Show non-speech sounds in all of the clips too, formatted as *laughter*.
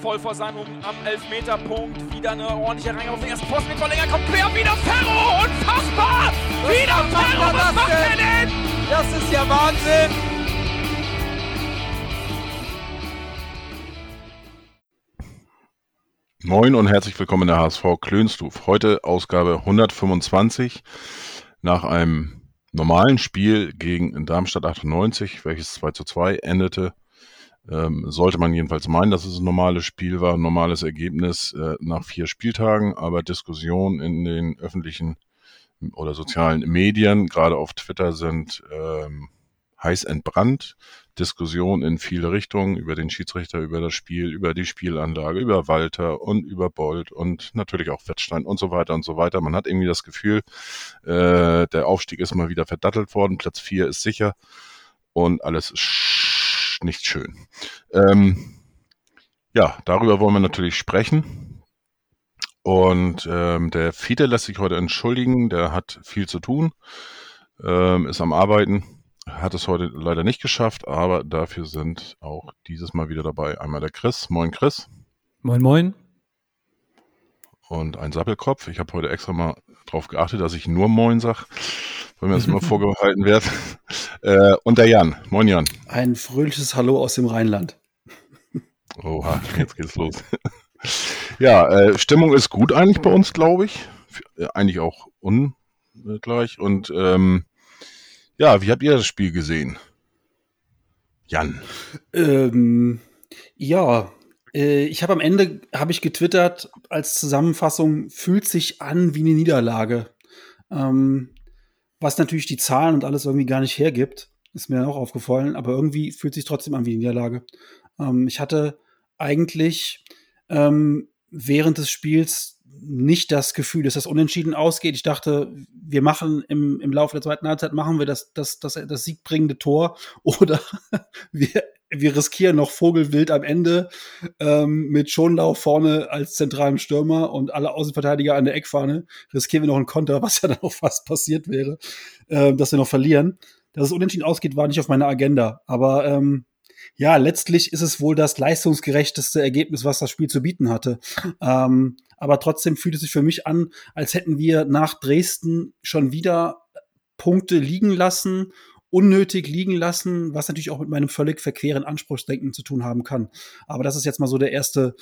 voll vor seinem am Elfmeterpunkt. Wieder eine ordentliche Reihe auf den ersten Posten mit Verlänger. Kommt quer, wieder Ferro! Unfassbar! Was wieder Ferro! Was macht er denn? Das ist ja Wahnsinn! Moin und herzlich willkommen in der HSV Klönstuf. Heute Ausgabe 125 nach einem normalen Spiel gegen Darmstadt 98, welches 2 zu 2 endete ähm, sollte man jedenfalls meinen, dass es ein normales Spiel war, ein normales Ergebnis äh, nach vier Spieltagen, aber Diskussionen in den öffentlichen oder sozialen Medien, gerade auf Twitter, sind ähm, heiß entbrannt. Diskussionen in viele Richtungen über den Schiedsrichter, über das Spiel, über die Spielanlage, über Walter und über Bolt und natürlich auch Wettstein und so weiter und so weiter. Man hat irgendwie das Gefühl, äh, der Aufstieg ist mal wieder verdattelt worden, Platz vier ist sicher und alles ist nicht schön. Ähm, ja, darüber wollen wir natürlich sprechen. Und ähm, der Fiete lässt sich heute entschuldigen, der hat viel zu tun, ähm, ist am Arbeiten, hat es heute leider nicht geschafft, aber dafür sind auch dieses Mal wieder dabei einmal der Chris. Moin Chris. Moin moin. Und ein Sappelkopf. Ich habe heute extra mal darauf geachtet, dass ich nur Moin sage weil mir das immer *laughs* vorgehalten wird. Äh, und der Jan. Moin Jan. Ein fröhliches Hallo aus dem Rheinland. Oha, jetzt geht's los. *laughs* ja, äh, Stimmung ist gut eigentlich bei uns, glaube ich. Äh, eigentlich auch ungleich. Und ähm, ja, wie habt ihr das Spiel gesehen? Jan. Ähm, ja, ich habe am Ende, habe ich getwittert als Zusammenfassung, fühlt sich an wie eine Niederlage. Ähm, was natürlich die Zahlen und alles irgendwie gar nicht hergibt, ist mir auch aufgefallen, aber irgendwie fühlt sich trotzdem an wie eine Niederlage. Ähm, ich hatte eigentlich ähm, während des Spiels nicht das Gefühl, dass das unentschieden ausgeht. Ich dachte, wir machen im, im Laufe der zweiten Halbzeit machen wir das, das, das, das siegbringende Tor *laughs* oder wir wir riskieren noch Vogelwild am Ende ähm, mit Schonlau vorne als zentralen Stürmer und alle Außenverteidiger an der Eckfahne. Riskieren wir noch einen Konter, was ja *laughs* dann auch fast passiert wäre, äh, dass wir noch verlieren. Dass es unentschieden ausgeht, war nicht auf meiner Agenda. Aber ähm, ja, letztlich ist es wohl das leistungsgerechteste Ergebnis, was das Spiel zu bieten hatte. Ähm, aber trotzdem fühlt es sich für mich an, als hätten wir nach Dresden schon wieder Punkte liegen lassen unnötig liegen lassen, was natürlich auch mit meinem völlig verqueren Anspruchsdenken zu tun haben kann. Aber das ist jetzt mal so der erste,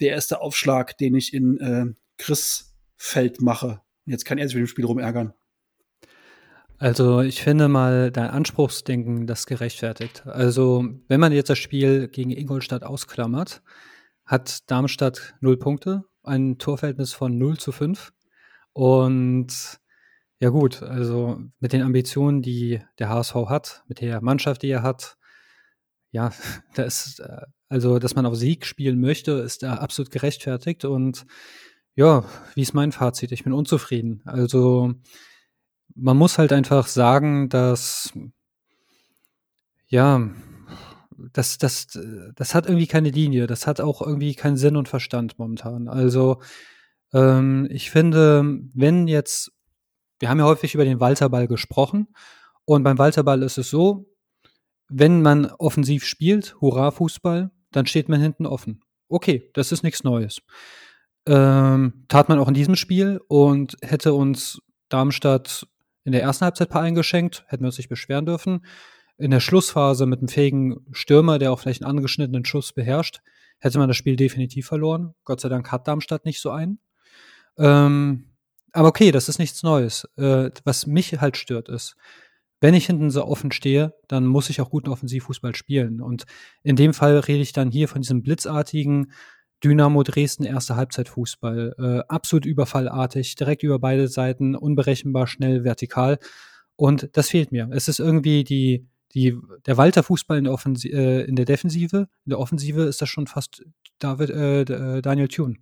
der erste Aufschlag, den ich in äh, Chris Feld mache. Jetzt kann er sich mit dem Spiel rumärgern. Also ich finde mal dein Anspruchsdenken das gerechtfertigt. Also wenn man jetzt das Spiel gegen Ingolstadt ausklammert, hat Darmstadt null Punkte, ein Torverhältnis von 0 zu 5 und ja gut, also mit den Ambitionen, die der HSV hat, mit der Mannschaft, die er hat, ja, *laughs* da ist, äh, also dass man auf Sieg spielen möchte, ist da absolut gerechtfertigt und ja, wie ist mein Fazit? Ich bin unzufrieden. Also man muss halt einfach sagen, dass ja, das, das, das hat irgendwie keine Linie, das hat auch irgendwie keinen Sinn und Verstand momentan. Also ähm, ich finde, wenn jetzt wir haben ja häufig über den Walterball gesprochen. Und beim Walterball ist es so, wenn man offensiv spielt, Hurra Fußball, dann steht man hinten offen. Okay, das ist nichts Neues. Ähm, tat man auch in diesem Spiel und hätte uns Darmstadt in der ersten Halbzeit paar eingeschenkt, hätten wir uns nicht beschweren dürfen. In der Schlussphase mit einem fähigen Stürmer, der auch vielleicht einen angeschnittenen Schuss beherrscht, hätte man das Spiel definitiv verloren. Gott sei Dank hat Darmstadt nicht so einen. Ähm, aber okay, das ist nichts Neues. Äh, was mich halt stört, ist, wenn ich hinten so offen stehe, dann muss ich auch guten Offensivfußball spielen. Und in dem Fall rede ich dann hier von diesem blitzartigen Dynamo Dresden erste Halbzeitfußball. Äh, absolut überfallartig, direkt über beide Seiten, unberechenbar, schnell, vertikal. Und das fehlt mir. Es ist irgendwie die, die, der Walter Fußball in der, äh, in der Defensive. In der Offensive ist das schon fast David, äh, äh Daniel Thune.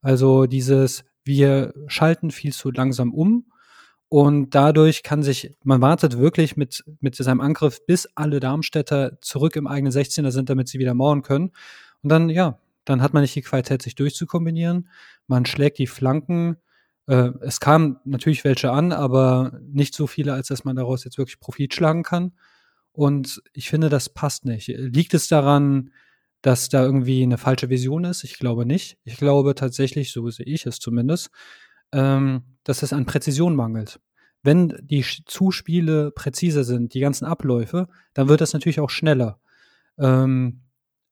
Also dieses wir schalten viel zu langsam um und dadurch kann sich, man wartet wirklich mit, mit seinem Angriff, bis alle Darmstädter zurück im eigenen 16er sind, damit sie wieder mauern können. Und dann, ja, dann hat man nicht die Qualität, sich durchzukombinieren. Man schlägt die Flanken. Äh, es kamen natürlich welche an, aber nicht so viele, als dass man daraus jetzt wirklich Profit schlagen kann. Und ich finde, das passt nicht. Liegt es daran, dass da irgendwie eine falsche Vision ist. Ich glaube nicht. Ich glaube tatsächlich, so sehe ich es zumindest, ähm, dass es an Präzision mangelt. Wenn die Zuspiele präziser sind, die ganzen Abläufe, dann wird das natürlich auch schneller. Ähm,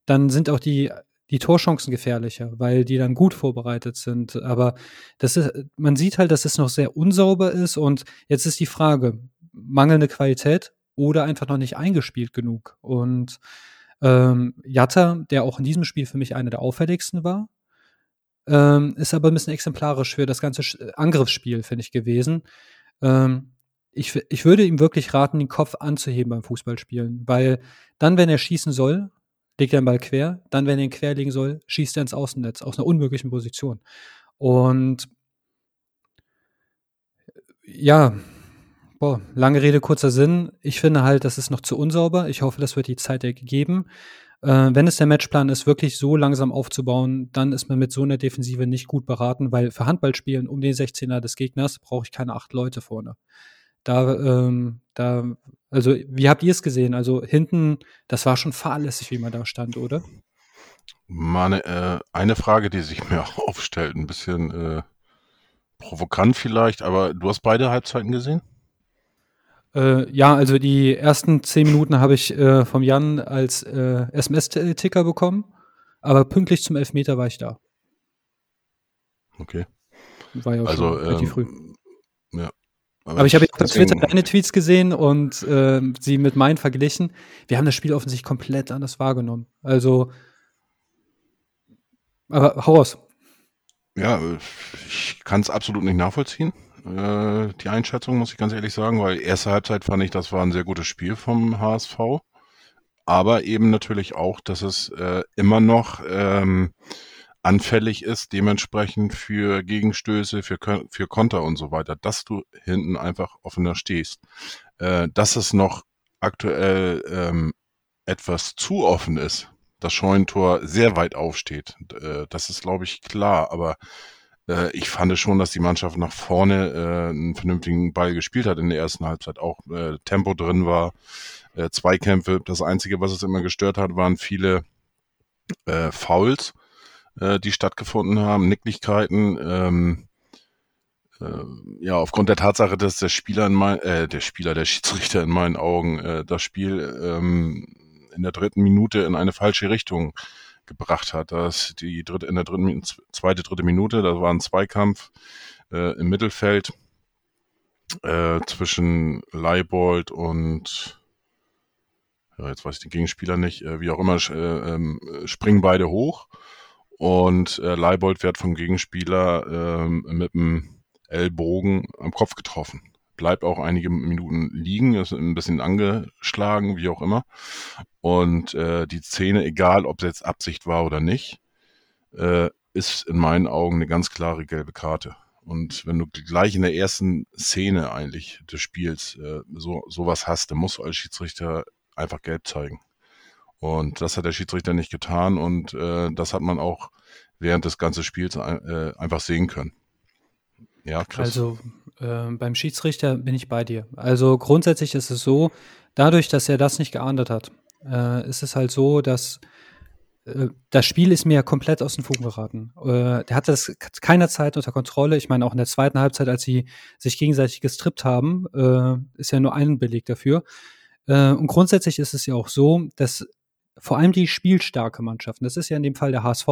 dann sind auch die, die Torchancen gefährlicher, weil die dann gut vorbereitet sind. Aber das ist, man sieht halt, dass es noch sehr unsauber ist. Und jetzt ist die Frage, mangelnde Qualität oder einfach noch nicht eingespielt genug. Und ähm, Jatta, der auch in diesem Spiel für mich einer der auffälligsten war, ähm, ist aber ein bisschen exemplarisch für das ganze Angriffsspiel, finde ich, gewesen. Ähm, ich, ich würde ihm wirklich raten, den Kopf anzuheben beim Fußballspielen, weil dann, wenn er schießen soll, legt er den Ball quer, dann, wenn er ihn quer legen soll, schießt er ins Außennetz aus einer unmöglichen Position. Und ja, boah, lange Rede, kurzer Sinn. Ich finde halt, das ist noch zu unsauber. Ich hoffe, das wird die Zeit gegeben. Äh, wenn es der Matchplan ist, wirklich so langsam aufzubauen, dann ist man mit so einer Defensive nicht gut beraten, weil für Handballspielen um den 16er des Gegners brauche ich keine acht Leute vorne. Da, ähm, da, also wie habt ihr es gesehen? Also hinten, das war schon fahrlässig, wie man da stand, oder? Meine, äh, eine Frage, die sich *laughs* mir aufstellt, ein bisschen äh, provokant vielleicht, aber du hast beide Halbzeiten gesehen? Äh, ja, also die ersten zehn Minuten habe ich äh, vom Jan als äh, SMS-Ticker bekommen, aber pünktlich zum Elfmeter war ich da. Okay. War ja auch Also, schon relativ früh. ähm, ja. Aber ich habe jetzt auf Twitter deine Tweets gesehen und ähm, sie mit meinen verglichen. Wir haben das Spiel offensichtlich komplett anders wahrgenommen. Also, aber hau raus. Ja, ich kann es absolut nicht nachvollziehen. Äh, die Einschätzung muss ich ganz ehrlich sagen, weil erste Halbzeit fand ich, das war ein sehr gutes Spiel vom HSV. Aber eben natürlich auch, dass es äh, immer noch ähm, anfällig ist, dementsprechend für Gegenstöße, für, für Konter und so weiter, dass du hinten einfach offener stehst. Äh, dass es noch aktuell ähm, etwas zu offen ist, das Scheunentor sehr weit aufsteht. Äh, das ist, glaube ich, klar. Aber äh, ich fand schon, dass die Mannschaft nach vorne äh, einen vernünftigen Ball gespielt hat in der ersten Halbzeit. Auch äh, Tempo drin war, äh, Zweikämpfe. Das Einzige, was es immer gestört hat, waren viele äh, Fouls, äh, die stattgefunden haben, Nicklichkeiten. Ähm, äh, ja, aufgrund der Tatsache, dass der Spieler in mein, äh, der Spieler, der Schiedsrichter in meinen Augen äh, das Spiel ähm, in der dritten Minute in eine falsche Richtung gebracht hat. Das die dritte, in der dritten, zweite, dritte Minute, da war ein Zweikampf äh, im Mittelfeld äh, zwischen Leibold und ja, jetzt weiß ich den Gegenspieler nicht, äh, wie auch immer, äh, ähm, springen beide hoch und äh, Leibold wird vom Gegenspieler ähm, mit dem Ellbogen am Kopf getroffen. Bleibt auch einige Minuten liegen, ist ein bisschen angeschlagen, wie auch immer. Und äh, die Szene, egal ob es jetzt Absicht war oder nicht, äh, ist in meinen Augen eine ganz klare gelbe Karte. Und wenn du gleich in der ersten Szene eigentlich des Spiels äh, so sowas hast, dann musst du als Schiedsrichter einfach gelb zeigen. Und das hat der Schiedsrichter nicht getan und äh, das hat man auch während des ganzen Spiels äh, einfach sehen können. Ja, Chris. Also äh, beim Schiedsrichter bin ich bei dir. Also grundsätzlich ist es so, dadurch, dass er das nicht geahndet hat, äh, ist es halt so, dass äh, das Spiel ist mir ja komplett aus den Fugen geraten. Äh, der hatte das keiner Zeit unter Kontrolle. Ich meine, auch in der zweiten Halbzeit, als sie sich gegenseitig gestrippt haben, äh, ist ja nur ein Beleg dafür. Äh, und grundsätzlich ist es ja auch so, dass vor allem die spielstarke Mannschaften, das ist ja in dem Fall der HSV,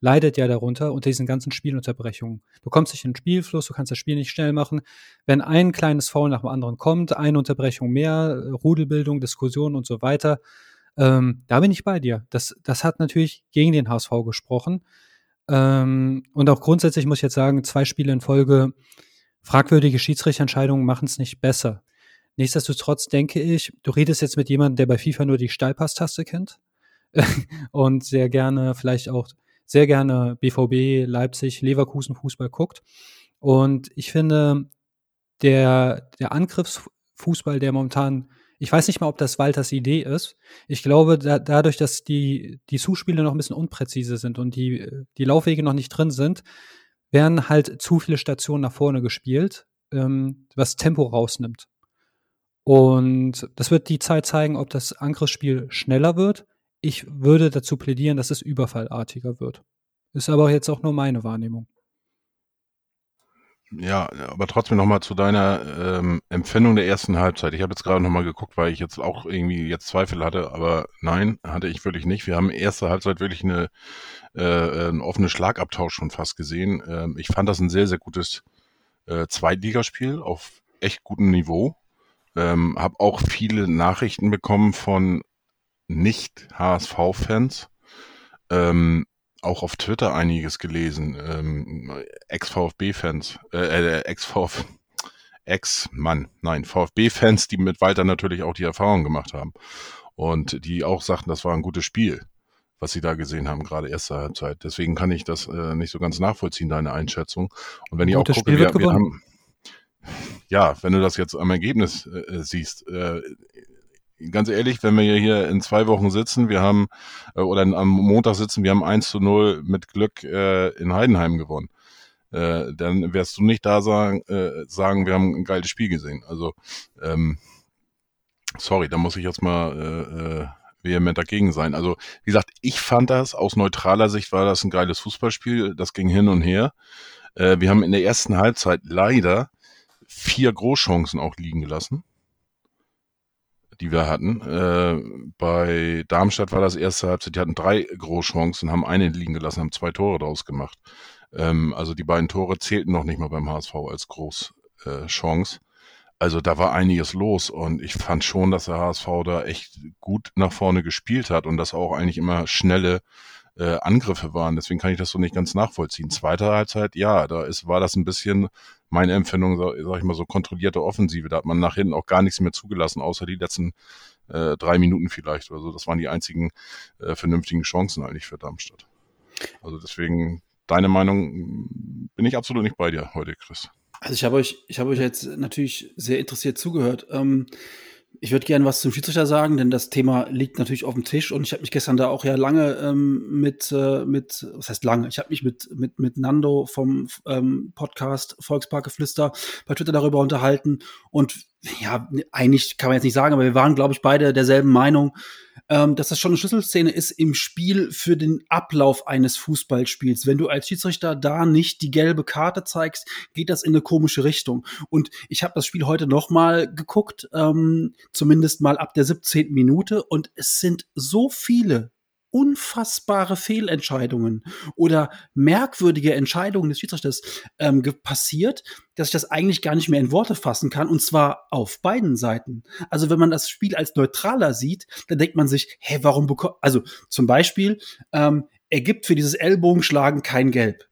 leidet ja darunter unter diesen ganzen Spielunterbrechungen. Du kommst nicht in den Spielfluss, du kannst das Spiel nicht schnell machen. Wenn ein kleines Foul nach dem anderen kommt, eine Unterbrechung mehr, Rudelbildung, Diskussion und so weiter, ähm, da bin ich bei dir. Das, das hat natürlich gegen den HSV gesprochen. Ähm, und auch grundsätzlich muss ich jetzt sagen, zwei Spiele in Folge, fragwürdige Schiedsrichterentscheidungen machen es nicht besser. Nichtsdestotrotz denke ich, du redest jetzt mit jemandem, der bei FIFA nur die Steilpass-Taste kennt *laughs* und sehr gerne, vielleicht auch sehr gerne BVB, Leipzig, Leverkusen Fußball guckt. Und ich finde, der, der Angriffsfußball, der momentan, ich weiß nicht mal, ob das Walters Idee ist. Ich glaube, da, dadurch, dass die, die Zuspiele noch ein bisschen unpräzise sind und die, die Laufwege noch nicht drin sind, werden halt zu viele Stationen nach vorne gespielt, ähm, was Tempo rausnimmt. Und das wird die Zeit zeigen, ob das Angriffsspiel schneller wird. ich würde dazu plädieren, dass es überfallartiger wird. Ist aber jetzt auch nur meine Wahrnehmung. Ja, aber trotzdem nochmal zu deiner ähm, Empfindung der ersten Halbzeit. Ich habe jetzt gerade nochmal geguckt, weil ich jetzt auch irgendwie jetzt Zweifel hatte, aber nein, hatte ich wirklich nicht. Wir haben erste Halbzeit wirklich eine, äh, ein offenes Schlagabtausch schon fast gesehen. Ähm, ich fand das ein sehr, sehr gutes äh, Zweitligaspiel auf echt gutem Niveau. Ähm, habe auch viele Nachrichten bekommen von Nicht-HSV-Fans. Ähm, auch auf Twitter einiges gelesen. Ähm, Ex-VfB-Fans, äh, äh Ex-VfB, Ex-Mann, nein, VfB-Fans, die mit Walter natürlich auch die Erfahrung gemacht haben. Und die auch sagten, das war ein gutes Spiel, was sie da gesehen haben, gerade erste Halbzeit. Deswegen kann ich das äh, nicht so ganz nachvollziehen, deine Einschätzung. Und wenn ich auch gucke, wir, wir haben, ja, wenn du das jetzt am Ergebnis äh, siehst, äh, ganz ehrlich, wenn wir hier in zwei Wochen sitzen, wir haben, äh, oder am Montag sitzen, wir haben 1 zu 0 mit Glück äh, in Heidenheim gewonnen. Äh, dann wirst du nicht da sagen, äh, sagen, wir haben ein geiles Spiel gesehen. Also, ähm, sorry, da muss ich jetzt mal äh, äh, vehement dagegen sein. Also, wie gesagt, ich fand das, aus neutraler Sicht war das ein geiles Fußballspiel, das ging hin und her. Äh, wir haben in der ersten Halbzeit leider vier Großchancen auch liegen gelassen die wir hatten. Äh, bei Darmstadt war das erste Halbzeit, die hatten drei Großchancen, haben eine liegen gelassen, haben zwei Tore draus gemacht. Ähm, also die beiden Tore zählten noch nicht mal beim HSV als Großchance. Also da war einiges los und ich fand schon, dass der HSV da echt gut nach vorne gespielt hat und dass auch eigentlich immer schnelle äh, Angriffe waren. Deswegen kann ich das so nicht ganz nachvollziehen. Zweite Halbzeit, ja, da ist, war das ein bisschen meine Empfindung, sag, sag ich mal, so kontrollierte Offensive. Da hat man nach hinten auch gar nichts mehr zugelassen, außer die letzten äh, drei Minuten vielleicht oder so. Das waren die einzigen äh, vernünftigen Chancen eigentlich für Darmstadt. Also deswegen, deine Meinung bin ich absolut nicht bei dir heute, Chris. Also ich habe euch, ich habe euch jetzt natürlich sehr interessiert zugehört. Ähm, ich würde gerne was zum Schiedsrichter sagen, denn das Thema liegt natürlich auf dem Tisch und ich habe mich gestern da auch ja lange ähm, mit, äh, mit, was heißt lange? Ich habe mich mit, mit, mit Nando vom ähm, Podcast Volksparkgeflüster bei Twitter darüber unterhalten und ja, eigentlich kann man jetzt nicht sagen, aber wir waren, glaube ich, beide derselben Meinung, ähm, dass das schon eine Schlüsselszene ist im Spiel für den Ablauf eines Fußballspiels. Wenn du als Schiedsrichter da nicht die gelbe Karte zeigst, geht das in eine komische Richtung. Und ich habe das Spiel heute noch mal geguckt, ähm, zumindest mal ab der 17. Minute, und es sind so viele unfassbare Fehlentscheidungen oder merkwürdige Entscheidungen des Schiedsrichters ähm, passiert, dass ich das eigentlich gar nicht mehr in Worte fassen kann, und zwar auf beiden Seiten. Also wenn man das Spiel als neutraler sieht, dann denkt man sich, hä, warum bekommt, also zum Beispiel, ähm, er gibt für dieses Ellbogenschlagen kein Gelb.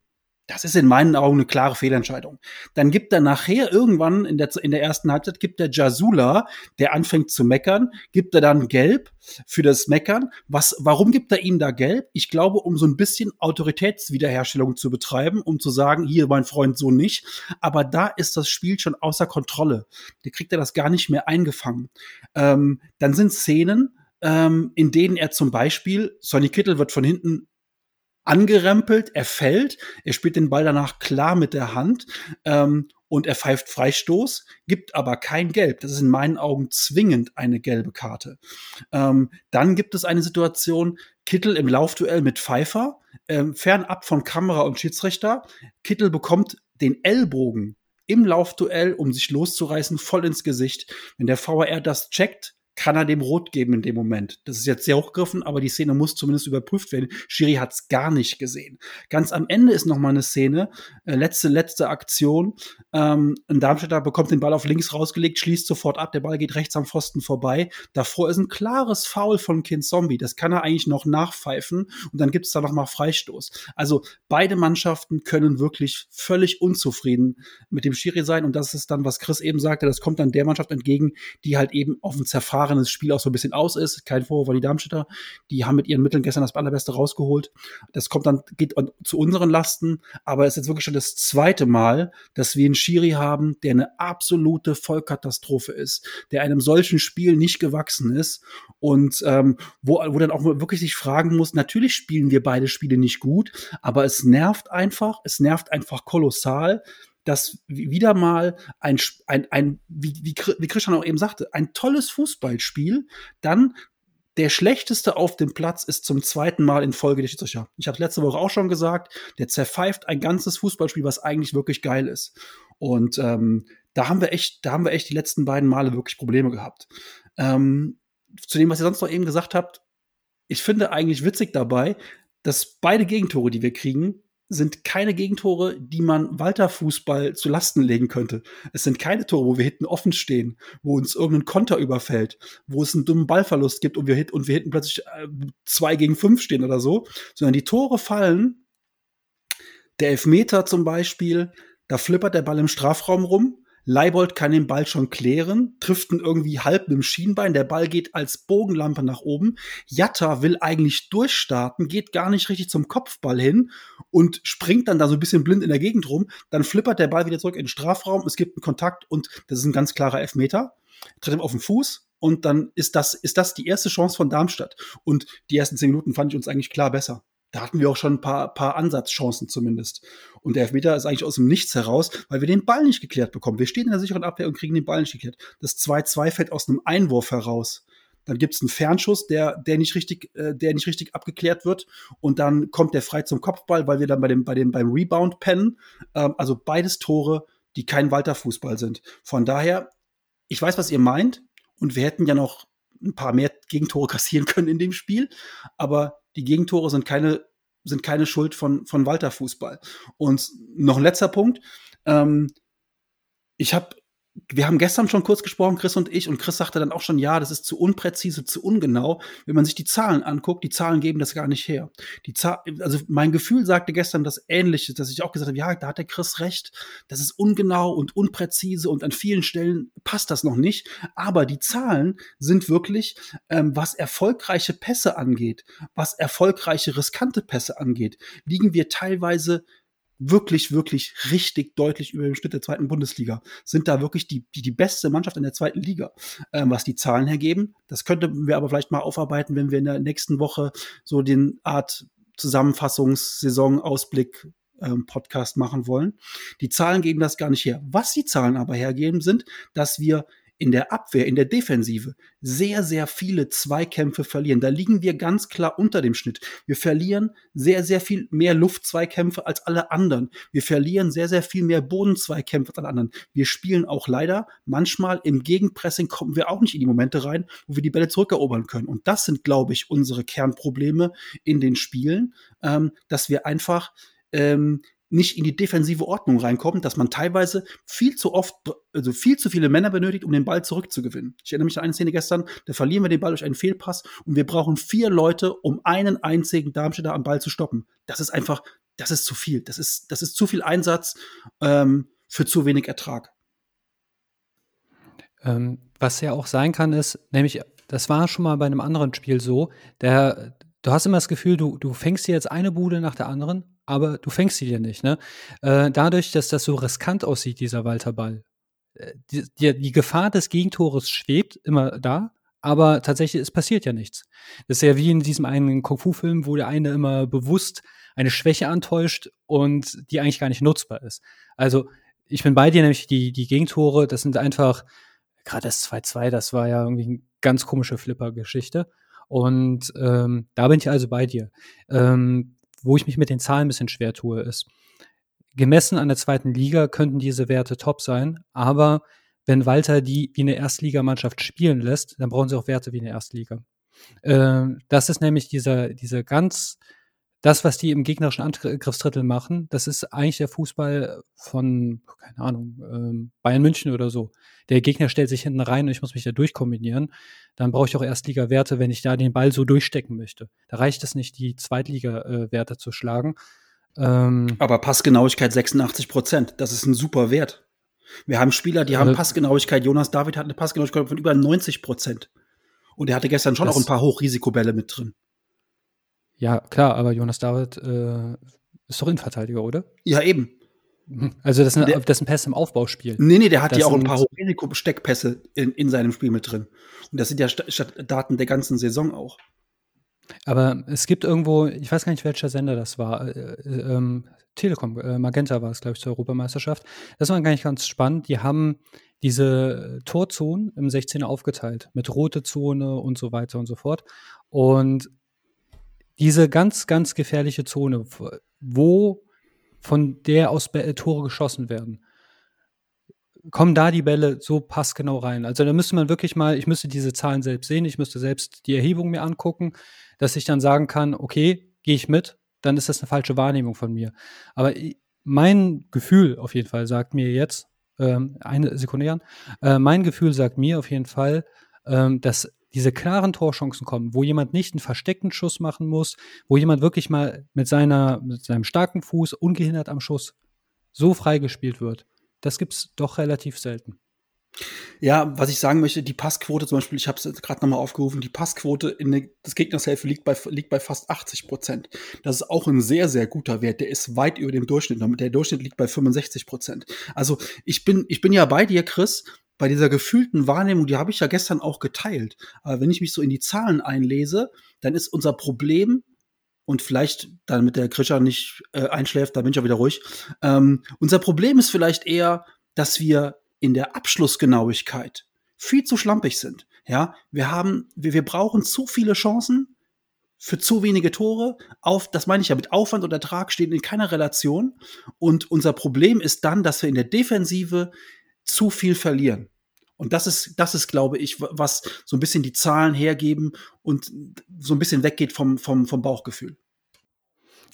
Das ist in meinen Augen eine klare Fehlentscheidung. Dann gibt er nachher irgendwann in der, in der ersten Halbzeit, gibt der Jasula, der anfängt zu meckern, gibt er dann gelb für das Meckern. Was, warum gibt er ihm da gelb? Ich glaube, um so ein bisschen Autoritätswiederherstellung zu betreiben, um zu sagen, hier mein Freund so nicht. Aber da ist das Spiel schon außer Kontrolle. Der kriegt er das gar nicht mehr eingefangen. Ähm, dann sind Szenen, ähm, in denen er zum Beispiel, Sonny Kittel wird von hinten angerempelt, er fällt, er spielt den Ball danach klar mit der Hand ähm, und er pfeift Freistoß, gibt aber kein Gelb. Das ist in meinen Augen zwingend eine gelbe Karte. Ähm, dann gibt es eine Situation, Kittel im Laufduell mit Pfeiffer, ähm, fernab von Kamera und Schiedsrichter. Kittel bekommt den Ellbogen im Laufduell, um sich loszureißen, voll ins Gesicht. Wenn der VR das checkt, kann er dem Rot geben in dem Moment. Das ist jetzt sehr hochgegriffen, aber die Szene muss zumindest überprüft werden. Schiri hat es gar nicht gesehen. Ganz am Ende ist noch mal eine Szene, äh, letzte letzte Aktion. Ähm, ein Darmstädter bekommt den Ball auf links rausgelegt, schließt sofort ab, der Ball geht rechts am Pfosten vorbei. Davor ist ein klares Foul von Kind Zombie. Das kann er eigentlich noch nachpfeifen und dann gibt es da noch mal Freistoß. Also beide Mannschaften können wirklich völlig unzufrieden mit dem Schiri sein und das ist dann, was Chris eben sagte, das kommt dann der Mannschaft entgegen, die halt eben auf dem Zerfahren erfahrenes Spiel auch so ein bisschen aus ist. Kein Vorwurf an die Darmstädter. Die haben mit ihren Mitteln gestern das Allerbeste rausgeholt. Das kommt dann, geht zu unseren Lasten. Aber es ist jetzt wirklich schon das zweite Mal, dass wir einen Schiri haben, der eine absolute Vollkatastrophe ist, der einem solchen Spiel nicht gewachsen ist und ähm, wo, wo dann auch wirklich sich fragen muss, natürlich spielen wir beide Spiele nicht gut, aber es nervt einfach, es nervt einfach kolossal, dass wieder mal ein, ein, ein wie, wie, Christian auch eben sagte, ein tolles Fußballspiel dann der Schlechteste auf dem Platz ist zum zweiten Mal in Folge der Schiedsrichter. Ich habe letzte Woche auch schon gesagt, der zerpfeift ein ganzes Fußballspiel, was eigentlich wirklich geil ist. Und ähm, da haben wir echt, da haben wir echt die letzten beiden Male wirklich Probleme gehabt. Ähm, zu dem, was ihr sonst noch eben gesagt habt, ich finde eigentlich witzig dabei, dass beide Gegentore, die wir kriegen, sind keine Gegentore, die man Walter Fußball zu Lasten legen könnte. Es sind keine Tore, wo wir hinten offen stehen, wo uns irgendein Konter überfällt, wo es einen dummen Ballverlust gibt und wir, und wir hinten plötzlich äh, zwei gegen fünf stehen oder so, sondern die Tore fallen. Der Elfmeter zum Beispiel, da flippert der Ball im Strafraum rum, Leibold kann den Ball schon klären, trifft ihn irgendwie halb mit dem Schienbein. Der Ball geht als Bogenlampe nach oben. Jatta will eigentlich durchstarten, geht gar nicht richtig zum Kopfball hin und springt dann da so ein bisschen blind in der Gegend rum. Dann flippert der Ball wieder zurück in den Strafraum. Es gibt einen Kontakt und das ist ein ganz klarer Elfmeter. Tritt ihm auf den Fuß und dann ist das, ist das die erste Chance von Darmstadt. Und die ersten zehn Minuten fand ich uns eigentlich klar besser da hatten wir auch schon ein paar, paar Ansatzchancen zumindest. Und der Elfmeter ist eigentlich aus dem Nichts heraus, weil wir den Ball nicht geklärt bekommen. Wir stehen in der sicheren Abwehr und kriegen den Ball nicht geklärt. Das 2-2 fällt aus einem Einwurf heraus. Dann gibt es einen Fernschuss, der, der, nicht richtig, äh, der nicht richtig abgeklärt wird. Und dann kommt der frei zum Kopfball, weil wir dann bei dem, bei dem, beim Rebound pennen. Ähm, also beides Tore, die kein Walter-Fußball sind. Von daher, ich weiß, was ihr meint. Und wir hätten ja noch ein paar mehr Gegentore kassieren können in dem Spiel. Aber die Gegentore sind keine, sind keine Schuld von, von Walter Fußball. Und noch ein letzter Punkt. Ähm, ich habe wir haben gestern schon kurz gesprochen, Chris und ich, und Chris sagte dann auch schon, ja, das ist zu unpräzise, zu ungenau. Wenn man sich die Zahlen anguckt, die Zahlen geben das gar nicht her. Die Zahl, also mein Gefühl sagte gestern das Ähnliche, dass ich auch gesagt habe, ja, da hat der Chris recht, das ist ungenau und unpräzise und an vielen Stellen passt das noch nicht. Aber die Zahlen sind wirklich, ähm, was erfolgreiche Pässe angeht, was erfolgreiche riskante Pässe angeht, liegen wir teilweise wirklich, wirklich richtig deutlich über dem Schnitt der zweiten Bundesliga. Sind da wirklich die, die, die beste Mannschaft in der zweiten Liga, ähm, was die Zahlen hergeben. Das könnten wir aber vielleicht mal aufarbeiten, wenn wir in der nächsten Woche so den Art Zusammenfassungs-Saison-Ausblick ähm, Podcast machen wollen. Die Zahlen geben das gar nicht her. Was die Zahlen aber hergeben, sind, dass wir in der Abwehr, in der Defensive sehr, sehr viele Zweikämpfe verlieren. Da liegen wir ganz klar unter dem Schnitt. Wir verlieren sehr, sehr viel mehr Luftzweikämpfe als alle anderen. Wir verlieren sehr, sehr viel mehr Bodenzweikämpfe als alle anderen. Wir spielen auch leider manchmal im Gegenpressing kommen wir auch nicht in die Momente rein, wo wir die Bälle zurückerobern können. Und das sind, glaube ich, unsere Kernprobleme in den Spielen, ähm, dass wir einfach ähm, nicht in die defensive Ordnung reinkommt, dass man teilweise viel zu oft, also viel zu viele Männer benötigt, um den Ball zurückzugewinnen. Ich erinnere mich an eine Szene gestern, da verlieren wir den Ball durch einen Fehlpass und wir brauchen vier Leute, um einen einzigen Darmstädter am Ball zu stoppen. Das ist einfach, das ist zu viel. Das ist, das ist zu viel Einsatz ähm, für zu wenig Ertrag. Ähm, was ja auch sein kann, ist, nämlich, das war schon mal bei einem anderen Spiel so, der, du hast immer das Gefühl, du, du fängst dir jetzt eine Bude nach der anderen aber du fängst sie dir nicht. Ne? Äh, dadurch, dass das so riskant aussieht, dieser Walter Ball, äh, die, die, die, Gefahr des Gegentores schwebt immer da, aber tatsächlich, es passiert ja nichts. Das ist ja wie in diesem einen Kung-Fu-Film, wo der eine immer bewusst eine Schwäche antäuscht und die eigentlich gar nicht nutzbar ist. Also, ich bin bei dir, nämlich die, die Gegentore, das sind einfach, gerade das 2-2, das war ja irgendwie eine ganz komische Flipper-Geschichte. Und ähm, da bin ich also bei dir. Ähm, wo ich mich mit den Zahlen ein bisschen schwer tue, ist, gemessen an der zweiten Liga könnten diese Werte top sein, aber wenn Walter die wie eine Erstligamannschaft spielen lässt, dann brauchen sie auch Werte wie eine Erstliga. Äh, das ist nämlich dieser, dieser ganz, das, was die im gegnerischen Angriffsdrittel machen, das ist eigentlich der Fußball von, keine Ahnung, ähm, Bayern München oder so. Der Gegner stellt sich hinten rein und ich muss mich da durchkombinieren. Dann brauche ich auch Erstliga-Werte, wenn ich da den Ball so durchstecken möchte. Da reicht es nicht, die Zweitliga-Werte zu schlagen. Ähm, Aber Passgenauigkeit 86 Prozent, das ist ein super Wert. Wir haben Spieler, die haben also Passgenauigkeit. Jonas David hat eine Passgenauigkeit von über 90 Prozent. Und er hatte gestern schon auch ein paar Hochrisikobälle mit drin. Ja, klar, aber Jonas David äh, ist doch Innenverteidiger, oder? Ja, eben. Mhm. Also das sind, der, das sind Pässe im Aufbauspiel. Nee, nee, der hat ja auch ein paar Risiko-Steckpässe in, in seinem Spiel mit drin. Und das sind ja Daten der ganzen Saison auch. Aber es gibt irgendwo, ich weiß gar nicht, welcher Sender das war, äh, äh, ähm, Telekom, äh, Magenta war es, glaube ich, zur Europameisterschaft. Das war gar nicht ganz spannend. Die haben diese Torzonen im 16er aufgeteilt mit rote Zone und so weiter und so fort. Und diese ganz, ganz gefährliche Zone, wo von der aus Tore geschossen werden, kommen da die Bälle so passgenau rein. Also da müsste man wirklich mal, ich müsste diese Zahlen selbst sehen, ich müsste selbst die Erhebung mir angucken, dass ich dann sagen kann, okay, gehe ich mit, dann ist das eine falsche Wahrnehmung von mir. Aber mein Gefühl auf jeden Fall sagt mir jetzt, ähm, eine Sekunde, Jan, äh, mein Gefühl sagt mir auf jeden Fall, ähm, dass diese klaren Torchancen kommen, wo jemand nicht einen versteckten Schuss machen muss, wo jemand wirklich mal mit, seiner, mit seinem starken Fuß ungehindert am Schuss so freigespielt wird. Das gibt es doch relativ selten. Ja, was ich sagen möchte, die Passquote zum Beispiel, ich habe es gerade nochmal aufgerufen, die Passquote in der, des Gegnershälfte liegt bei, liegt bei fast 80 Prozent. Das ist auch ein sehr, sehr guter Wert. Der ist weit über dem Durchschnitt. Der Durchschnitt liegt bei 65 Prozent. Also ich bin, ich bin ja bei dir, Chris, bei dieser gefühlten Wahrnehmung, die habe ich ja gestern auch geteilt. Aber wenn ich mich so in die Zahlen einlese, dann ist unser Problem, und vielleicht, damit der Krischer nicht äh, einschläft, da bin ich ja wieder ruhig. Ähm, unser Problem ist vielleicht eher, dass wir in der Abschlussgenauigkeit viel zu schlampig sind. Ja, wir haben, wir, wir brauchen zu viele Chancen für zu wenige Tore. Auf, das meine ich ja mit Aufwand und Ertrag stehen in keiner Relation. Und unser Problem ist dann, dass wir in der Defensive zu viel verlieren. Und das ist, das ist, glaube ich, was so ein bisschen die Zahlen hergeben und so ein bisschen weggeht vom, vom, vom Bauchgefühl.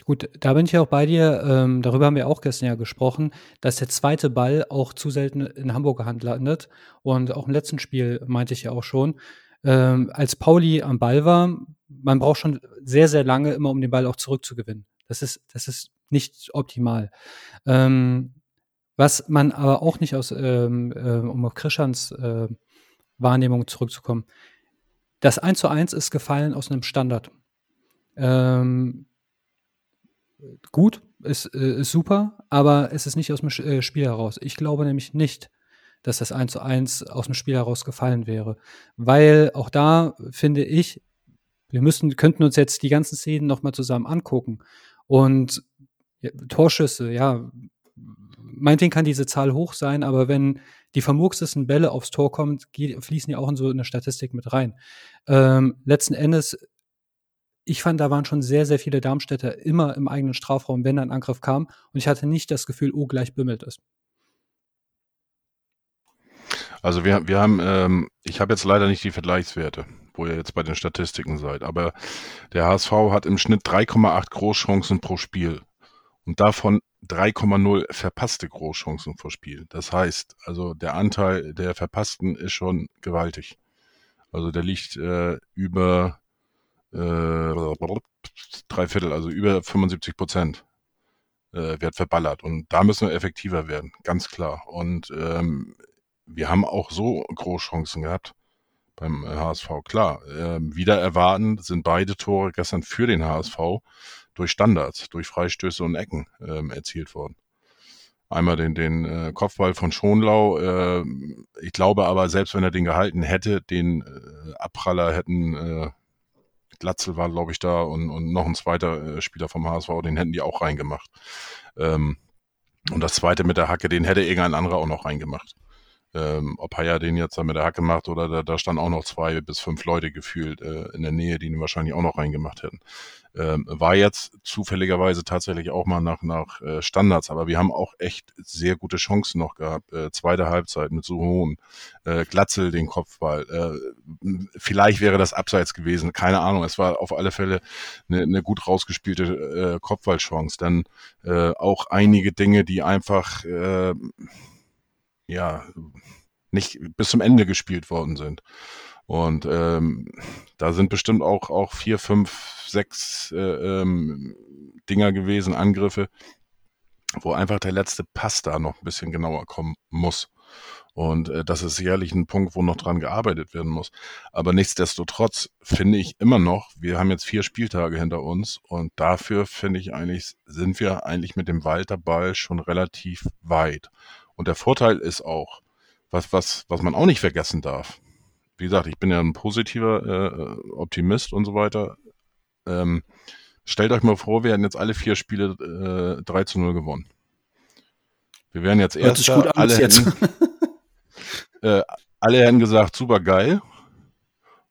Gut, da bin ich ja auch bei dir. Ähm, darüber haben wir auch gestern ja gesprochen, dass der zweite Ball auch zu selten in Hamburger Hand landet. Und auch im letzten Spiel meinte ich ja auch schon, ähm, als Pauli am Ball war, man braucht schon sehr, sehr lange immer, um den Ball auch zurückzugewinnen. Das ist, das ist nicht optimal. Ähm, was man aber auch nicht aus, ähm, äh, um auf Krischans äh, Wahrnehmung zurückzukommen, das 1 zu 1 ist gefallen aus einem Standard. Ähm, gut, ist, äh, ist super, aber es ist nicht aus dem äh, Spiel heraus. Ich glaube nämlich nicht, dass das 1 zu 1 aus dem Spiel heraus gefallen wäre. Weil auch da finde ich, wir müssen, könnten uns jetzt die ganzen Szenen nochmal zusammen angucken. Und Torschüsse, ja, meinetwegen kann diese Zahl hoch sein, aber wenn die vermurkstesten Bälle aufs Tor kommen, fließen ja auch in so eine Statistik mit rein. Ähm, letzten Endes ich fand, da waren schon sehr, sehr viele Darmstädter immer im eigenen Strafraum, wenn ein Angriff kam. Und ich hatte nicht das Gefühl, oh, gleich bimmelt es. Also wir, wir haben, ähm, ich habe jetzt leider nicht die Vergleichswerte, wo ihr jetzt bei den Statistiken seid, aber der HSV hat im Schnitt 3,8 Großchancen pro Spiel und davon 3,0 verpasste Großchancen pro Spiel. Das heißt, also der Anteil der verpassten ist schon gewaltig. Also der liegt äh, über äh, drei Viertel, also über 75 Prozent äh, wird verballert. Und da müssen wir effektiver werden, ganz klar. Und ähm, wir haben auch so Großchancen gehabt beim HSV. Klar, äh, wieder erwarten sind beide Tore gestern für den HSV durch Standards, durch Freistöße und Ecken ähm, erzielt worden. Einmal den, den äh, Kopfball von Schonlau. Äh, ich glaube aber, selbst wenn er den gehalten hätte, den äh, Abpraller hätten äh, Glatzel war, glaube ich, da und, und noch ein zweiter äh, Spieler vom HSV, den hätten die auch reingemacht. Ähm, und das zweite mit der Hacke, den hätte irgendein anderer auch noch reingemacht. Ähm, ob Haya den jetzt da mit der Hacke macht oder da, da standen auch noch zwei bis fünf Leute gefühlt äh, in der Nähe, die ihn wahrscheinlich auch noch reingemacht hätten. Ähm, war jetzt zufälligerweise tatsächlich auch mal nach, nach äh, Standards, aber wir haben auch echt sehr gute Chancen noch gehabt. Äh, zweite Halbzeit mit Suhon, äh, Glatzel den Kopfball. Äh, vielleicht wäre das abseits gewesen, keine Ahnung. Es war auf alle Fälle eine, eine gut rausgespielte äh, Kopfballchance. Dann äh, auch einige Dinge, die einfach äh, ja nicht bis zum Ende gespielt worden sind. Und ähm, da sind bestimmt auch, auch vier, fünf, sechs äh, ähm, Dinger gewesen, Angriffe, wo einfach der letzte Pass da noch ein bisschen genauer kommen muss. Und äh, das ist sicherlich ein Punkt, wo noch dran gearbeitet werden muss. Aber nichtsdestotrotz finde ich immer noch, wir haben jetzt vier Spieltage hinter uns und dafür finde ich eigentlich, sind wir eigentlich mit dem Walterball schon relativ weit. Und der Vorteil ist auch, was, was, was man auch nicht vergessen darf, wie gesagt, ich bin ja ein positiver äh, Optimist und so weiter. Ähm, stellt euch mal vor, wir hätten jetzt alle vier Spiele äh, 3 zu 0 gewonnen. Wir wären jetzt erst alle jetzt. äh, alle hätten gesagt, super geil.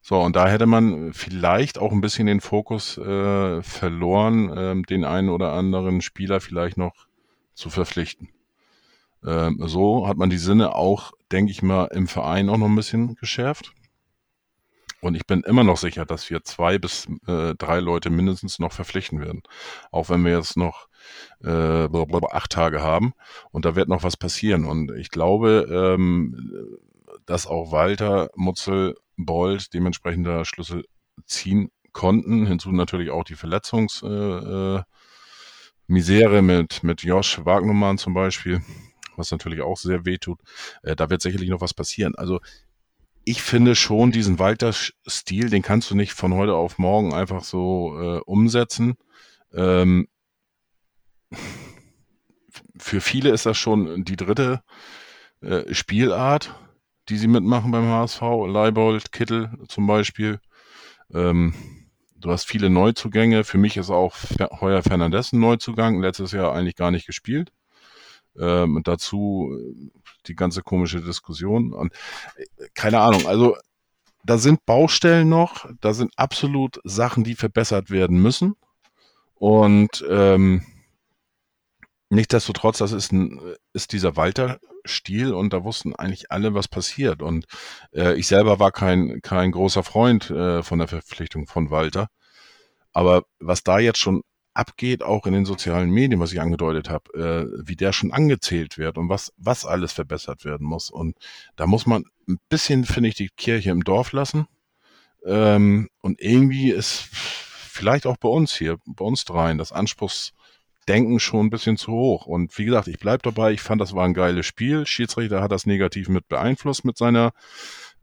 So, und da hätte man vielleicht auch ein bisschen den Fokus äh, verloren, ähm, den einen oder anderen Spieler vielleicht noch zu verpflichten. Ähm, so hat man die Sinne auch, denke ich mal, im Verein auch noch ein bisschen geschärft. Und ich bin immer noch sicher, dass wir zwei bis äh, drei Leute mindestens noch verpflichten werden. Auch wenn wir jetzt noch äh, acht Tage haben. Und da wird noch was passieren. Und ich glaube, ähm, dass auch Walter, Mutzel, Bold dementsprechender Schlüssel ziehen konnten. Hinzu natürlich auch die Verletzungsmisere äh, äh, mit, mit Josh Wagnermann zum Beispiel, was natürlich auch sehr wehtut. Äh, da wird sicherlich noch was passieren. Also ich finde schon diesen Walter-Stil, den kannst du nicht von heute auf morgen einfach so äh, umsetzen. Ähm, für viele ist das schon die dritte äh, Spielart die sie mitmachen beim HSV. Leibold, Kittel zum Beispiel. Ähm, du hast viele Neuzugänge. Für mich ist auch Heuer Fernandes ein Neuzugang. Letztes Jahr eigentlich gar nicht gespielt. Ähm, und dazu äh, die ganze komische Diskussion. Und äh, keine Ahnung, also da sind Baustellen noch, da sind absolut Sachen, die verbessert werden müssen. Und ähm, nichtsdestotrotz, das ist, ein, ist dieser Walter Stil und da wussten eigentlich alle, was passiert. Und äh, ich selber war kein, kein großer Freund äh, von der Verpflichtung von Walter. Aber was da jetzt schon abgeht, auch in den sozialen Medien, was ich angedeutet habe, äh, wie der schon angezählt wird und was, was alles verbessert werden muss. Und da muss man ein bisschen, finde ich, die Kirche im Dorf lassen. Ähm, und irgendwie ist vielleicht auch bei uns hier, bei uns dreien, das Anspruchs, Denken schon ein bisschen zu hoch. Und wie gesagt, ich bleib dabei. Ich fand, das war ein geiles Spiel. Schiedsrichter hat das negativ mit beeinflusst mit seiner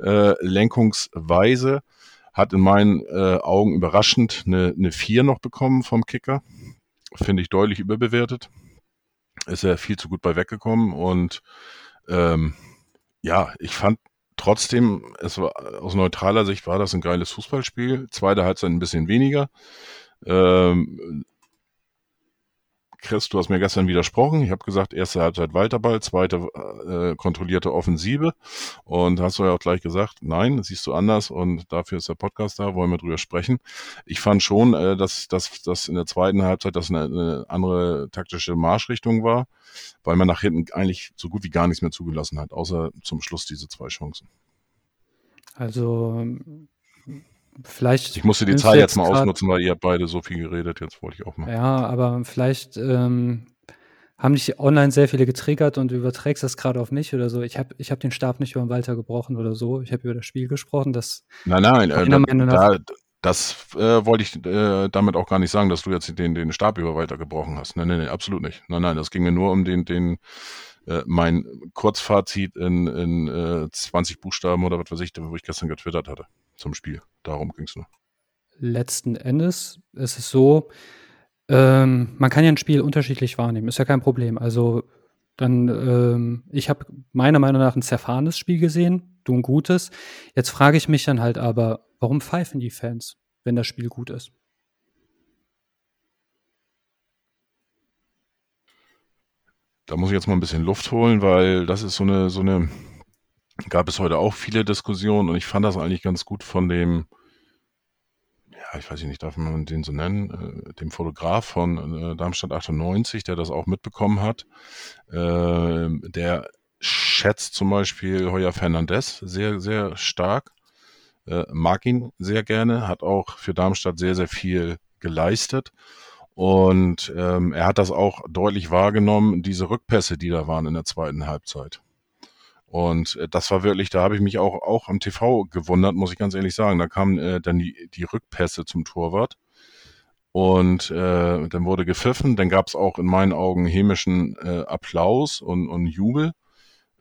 äh, Lenkungsweise. Hat in meinen äh, Augen überraschend eine, eine 4 noch bekommen vom Kicker. Finde ich deutlich überbewertet. Ist er viel zu gut bei weggekommen. Und ähm, ja, ich fand trotzdem, es war aus neutraler Sicht war das ein geiles Fußballspiel. Zweite Halbzeit ein bisschen weniger. Ähm, Chris, du hast mir gestern widersprochen. Ich habe gesagt, erste Halbzeit Walterball, zweite äh, kontrollierte Offensive. Und hast du ja auch gleich gesagt, nein, siehst du anders und dafür ist der Podcast da, wollen wir drüber sprechen. Ich fand schon, äh, dass das in der zweiten Halbzeit das eine, eine andere taktische Marschrichtung war, weil man nach hinten eigentlich so gut wie gar nichts mehr zugelassen hat, außer zum Schluss diese zwei Chancen. Also vielleicht. Ich musste die Zahl jetzt mal ausnutzen, weil ihr habt beide so viel geredet. Jetzt wollte ich auch mal. Ja, aber vielleicht ähm, haben dich online sehr viele getriggert und du überträgst das gerade auf mich oder so. Ich habe ich hab den Stab nicht über den Walter gebrochen oder so. Ich habe über das Spiel gesprochen. Das nein, nein, äh, da, das äh, wollte ich äh, damit auch gar nicht sagen, dass du jetzt den, den Stab über Walter gebrochen hast. Nein, nein, nein, absolut nicht. Nein, nein, das ging mir nur um den, den äh, mein Kurzfazit in, in äh, 20 Buchstaben oder was weiß ich, wo ich gestern getwittert hatte zum Spiel. Darum ging es nur. Letzten Endes ist es so, ähm, man kann ja ein Spiel unterschiedlich wahrnehmen, ist ja kein Problem. Also dann, ähm, ich habe meiner Meinung nach ein zerfahrenes Spiel gesehen, du ein gutes. Jetzt frage ich mich dann halt aber, warum pfeifen die Fans, wenn das Spiel gut ist? Da muss ich jetzt mal ein bisschen Luft holen, weil das ist so eine, so eine gab es heute auch viele Diskussionen und ich fand das eigentlich ganz gut von dem, ja, ich weiß nicht, darf man den so nennen, äh, dem Fotograf von äh, Darmstadt 98, der das auch mitbekommen hat. Äh, der schätzt zum Beispiel Heuer Fernandez sehr, sehr stark, äh, mag ihn sehr gerne, hat auch für Darmstadt sehr, sehr viel geleistet. Und ähm, er hat das auch deutlich wahrgenommen, diese Rückpässe, die da waren in der zweiten Halbzeit. Und äh, das war wirklich, da habe ich mich auch, auch am TV gewundert, muss ich ganz ehrlich sagen. Da kamen äh, dann die, die Rückpässe zum Torwart. Und äh, dann wurde gepfiffen. Dann gab es auch in meinen Augen hämischen äh, Applaus und, und Jubel.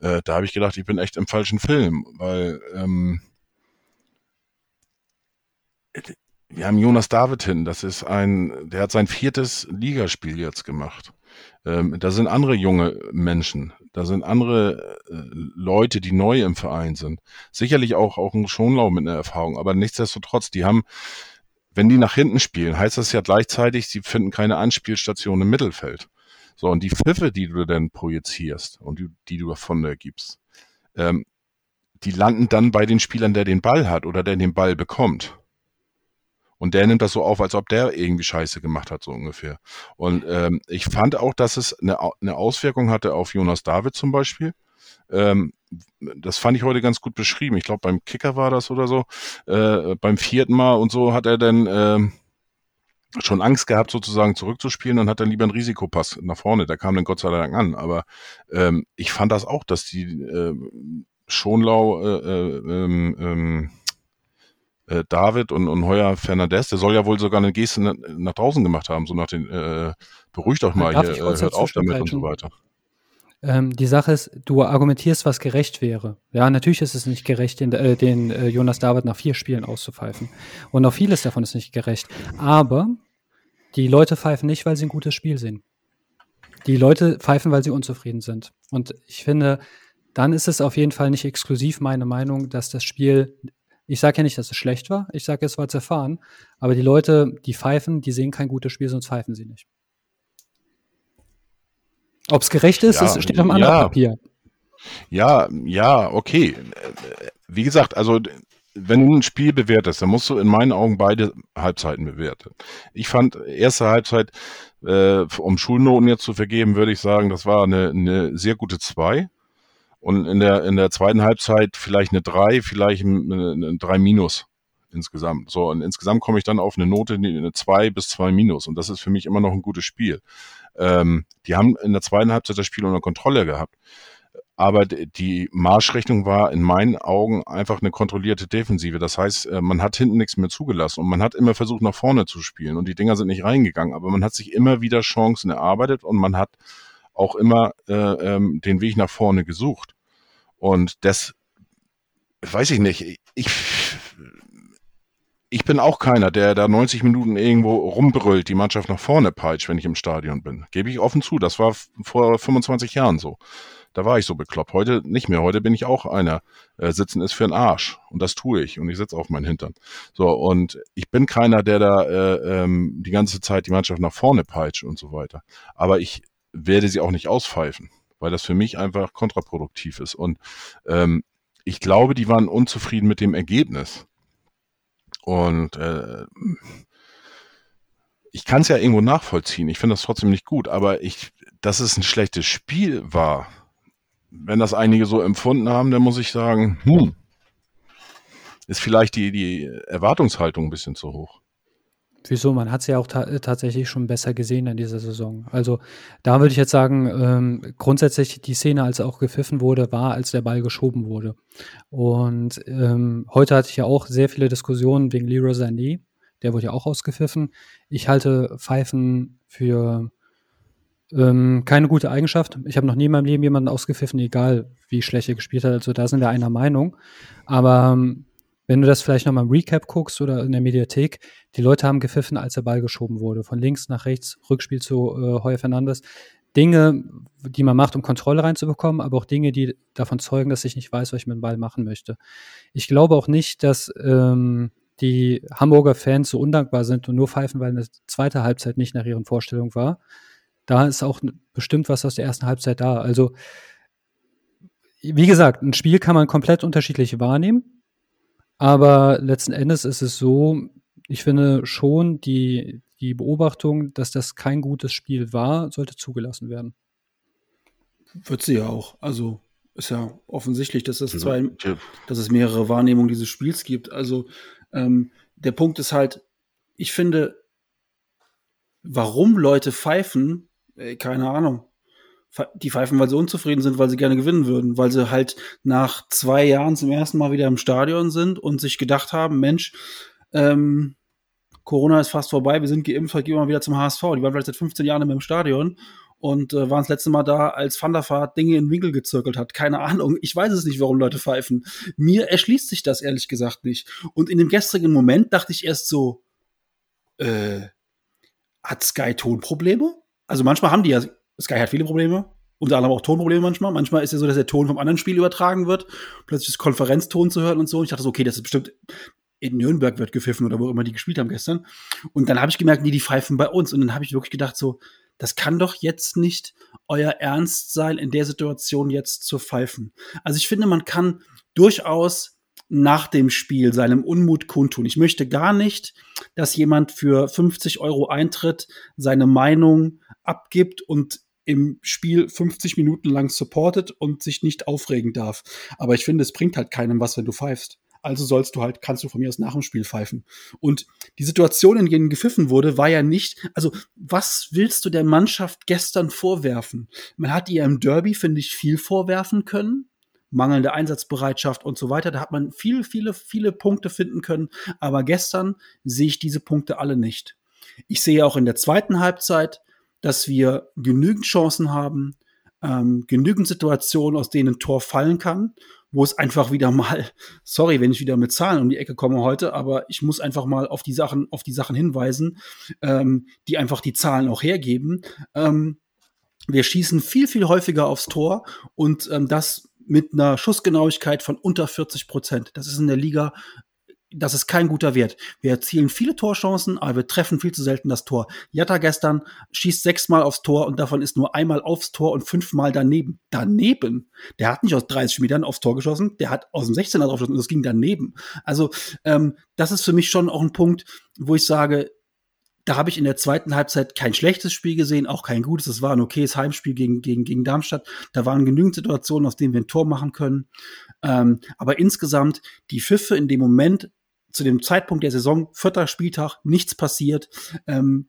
Äh, da habe ich gedacht, ich bin echt im falschen Film, weil ähm, wir haben Jonas David hin. Das ist ein, der hat sein viertes Ligaspiel jetzt gemacht. Ähm, da sind andere junge Menschen, da sind andere äh, Leute, die neu im Verein sind. Sicherlich auch, auch ein Schonlau mit einer Erfahrung, aber nichtsdestotrotz, die haben, wenn die nach hinten spielen, heißt das ja gleichzeitig, sie finden keine Anspielstation im Mittelfeld. So, und die Pfiffe, die du dann projizierst und die, die du davon da gibst, ähm, die landen dann bei den Spielern, der den Ball hat oder der den Ball bekommt. Und der nimmt das so auf, als ob der irgendwie Scheiße gemacht hat, so ungefähr. Und ähm, ich fand auch, dass es eine, eine Auswirkung hatte auf Jonas David zum Beispiel. Ähm, das fand ich heute ganz gut beschrieben. Ich glaube, beim Kicker war das oder so. Äh, beim vierten Mal und so hat er dann äh, schon Angst gehabt, sozusagen zurückzuspielen und hat dann lieber einen Risikopass nach vorne. Der kam dann Gott sei Dank an. Aber ähm, ich fand das auch, dass die äh, Schonlau äh, äh, ähm, ähm, äh, David und, und Heuer Fernandez, der soll ja wohl sogar eine Geste nach, nach draußen gemacht haben, so nach den, äh, beruhigt doch mal Darf hier, äh, hört auf damit und so weiter. Ähm, die Sache ist, du argumentierst, was gerecht wäre. Ja, natürlich ist es nicht gerecht, den, äh, den äh, Jonas David nach vier Spielen auszupfeifen. Und auch vieles davon ist nicht gerecht. Aber die Leute pfeifen nicht, weil sie ein gutes Spiel sehen. Die Leute pfeifen, weil sie unzufrieden sind. Und ich finde, dann ist es auf jeden Fall nicht exklusiv meine Meinung, dass das Spiel, ich sage ja nicht, dass es schlecht war, ich sage, es war zerfahren, aber die Leute, die pfeifen, die sehen kein gutes Spiel, sonst pfeifen sie nicht. Ob es gerecht ist, Ja, es steht auf einem anderen ja. Papier. Ja, ja, okay. Wie gesagt, also wenn du ein Spiel bewertest, dann musst du in meinen Augen beide Halbzeiten bewerten. Ich fand erste Halbzeit, äh, um Schulnoten jetzt zu vergeben, würde ich sagen, das war eine, eine sehr gute zwei. Und in der, in der zweiten Halbzeit vielleicht eine drei, vielleicht eine, eine drei minus insgesamt. So, und insgesamt komme ich dann auf eine Note, eine zwei bis zwei minus. Und das ist für mich immer noch ein gutes Spiel. Ähm, die haben in der zweiten Halbzeit das Spiel unter Kontrolle gehabt. Aber die Marschrichtung war in meinen Augen einfach eine kontrollierte Defensive. Das heißt, äh, man hat hinten nichts mehr zugelassen und man hat immer versucht, nach vorne zu spielen und die Dinger sind nicht reingegangen. Aber man hat sich immer wieder Chancen erarbeitet und man hat auch immer äh, ähm, den Weg nach vorne gesucht. Und das weiß ich nicht. Ich, ich bin auch keiner, der da 90 Minuten irgendwo rumbrüllt, die Mannschaft nach vorne peitscht, wenn ich im Stadion bin. Gebe ich offen zu. Das war vor 25 Jahren so. Da war ich so bekloppt. Heute nicht mehr. Heute bin ich auch einer. Äh, sitzen ist für den Arsch. Und das tue ich. Und ich sitze auf meinen Hintern. So, und ich bin keiner, der da äh, ähm, die ganze Zeit die Mannschaft nach vorne peitscht und so weiter. Aber ich werde sie auch nicht auspfeifen, weil das für mich einfach kontraproduktiv ist. Und ähm, ich glaube, die waren unzufrieden mit dem Ergebnis. Und äh, ich kann es ja irgendwo nachvollziehen. Ich finde das trotzdem nicht gut, aber ich, dass es ein schlechtes Spiel war, wenn das einige so empfunden haben, dann muss ich sagen, hm, ist vielleicht die, die Erwartungshaltung ein bisschen zu hoch. Wieso? Man hat es ja auch ta tatsächlich schon besser gesehen in dieser Saison. Also da würde ich jetzt sagen, ähm, grundsätzlich die Szene, als auch gepfiffen wurde, war, als der Ball geschoben wurde. Und ähm, heute hatte ich ja auch sehr viele Diskussionen wegen Leroy Sané. Der wurde ja auch ausgepfiffen. Ich halte Pfeifen für ähm, keine gute Eigenschaft. Ich habe noch nie in meinem Leben jemanden ausgepfiffen, egal wie schlecht er gespielt hat. Also da sind wir einer Meinung. Aber ähm, wenn du das vielleicht nochmal im Recap guckst oder in der Mediathek, die Leute haben gepfiffen, als der Ball geschoben wurde. Von links nach rechts, Rückspiel zu äh, Heuer Fernandes. Dinge, die man macht, um Kontrolle reinzubekommen, aber auch Dinge, die davon zeugen, dass ich nicht weiß, was ich mit dem Ball machen möchte. Ich glaube auch nicht, dass ähm, die Hamburger Fans so undankbar sind und nur pfeifen, weil eine zweite Halbzeit nicht nach ihren Vorstellungen war. Da ist auch bestimmt was aus der ersten Halbzeit da. Also, wie gesagt, ein Spiel kann man komplett unterschiedlich wahrnehmen. Aber letzten Endes ist es so, ich finde schon, die, die Beobachtung, dass das kein gutes Spiel war, sollte zugelassen werden. Wird sie ja auch. Also ist ja offensichtlich, dass es Ja. zwei, dass es mehrere Wahrnehmungen dieses Spiels gibt. Also ähm, der Punkt ist halt, ich finde, warum Leute pfeifen, äh, keine Ahnung. Die pfeifen, weil sie unzufrieden sind, weil sie gerne gewinnen würden, weil sie halt nach zwei Jahren zum ersten Mal wieder im Stadion sind und sich gedacht haben, Mensch, ähm, Corona ist fast vorbei, wir sind geimpft, gehen wir mal wieder zum HSV. Die waren vielleicht seit 15 Jahren im Stadion und äh, waren das letzte Mal da, als Van der Vaart Dinge in den Winkel gezirkelt hat. Keine Ahnung. Ich weiß es nicht, warum Leute pfeifen. Mir erschließt sich das ehrlich gesagt nicht. Und in dem gestrigen Moment dachte ich erst so, äh, hat Sky Tonprobleme? Also manchmal haben die ja, Sky hat viele Probleme, unter anderem auch Tonprobleme manchmal. Manchmal ist ja so, dass der Ton vom anderen Spiel übertragen wird, plötzlich ist Konferenzton zu hören und so. Und ich dachte so, okay, das ist bestimmt in Nürnberg wird gepfiffen oder wo immer die gespielt haben gestern. Und dann habe ich gemerkt, nee, die pfeifen bei uns. Und dann habe ich wirklich gedacht so, das kann doch jetzt nicht euer Ernst sein, in der Situation jetzt zu pfeifen. Also ich finde, man kann durchaus nach dem Spiel seinem Unmut kundtun. Ich möchte gar nicht, dass jemand für 50 Euro Eintritt seine Meinung abgibt und im Spiel 50 Minuten lang supportet und sich nicht aufregen darf. Aber ich finde, es bringt halt keinem was, wenn du pfeifst. Also sollst du halt, kannst du von mir aus nach dem Spiel pfeifen. Und die Situation, in denen gepfiffen wurde, war ja nicht, also was willst du der Mannschaft gestern vorwerfen? Man hat ihr im Derby, finde ich, viel vorwerfen können. Mangelnde Einsatzbereitschaft und so weiter. Da hat man viele, viele, viele Punkte finden können. Aber gestern sehe ich diese Punkte alle nicht. Ich sehe auch in der zweiten Halbzeit, dass wir genügend Chancen haben, ähm, genügend Situationen, aus denen ein Tor fallen kann, wo es einfach wieder mal, *laughs* sorry, wenn ich wieder mit Zahlen um die Ecke komme heute, aber ich muss einfach mal auf die Sachen, auf die Sachen hinweisen, ähm, die einfach die Zahlen auch hergeben. Ähm, wir schießen viel, viel häufiger aufs Tor und ähm, das mit einer Schussgenauigkeit von unter 40 Prozent. Das ist in der Liga das ist kein guter Wert. Wir erzielen viele Torchancen, aber wir treffen viel zu selten das Tor. Jatta gestern schießt sechsmal aufs Tor und davon ist nur einmal aufs Tor und fünfmal daneben. Daneben. Der hat nicht aus 30 Metern aufs Tor geschossen, der hat aus dem 16er drauf geschossen und das ging daneben. Also ähm, das ist für mich schon auch ein Punkt, wo ich sage, da habe ich in der zweiten Halbzeit kein schlechtes Spiel gesehen, auch kein gutes. Es war ein okayes Heimspiel gegen, gegen, gegen Darmstadt. Da waren genügend Situationen, aus denen wir ein Tor machen können. Ähm, aber insgesamt, die Pfiffe in dem Moment zu dem Zeitpunkt der Saison, vierter Spieltag, nichts passiert. Ähm,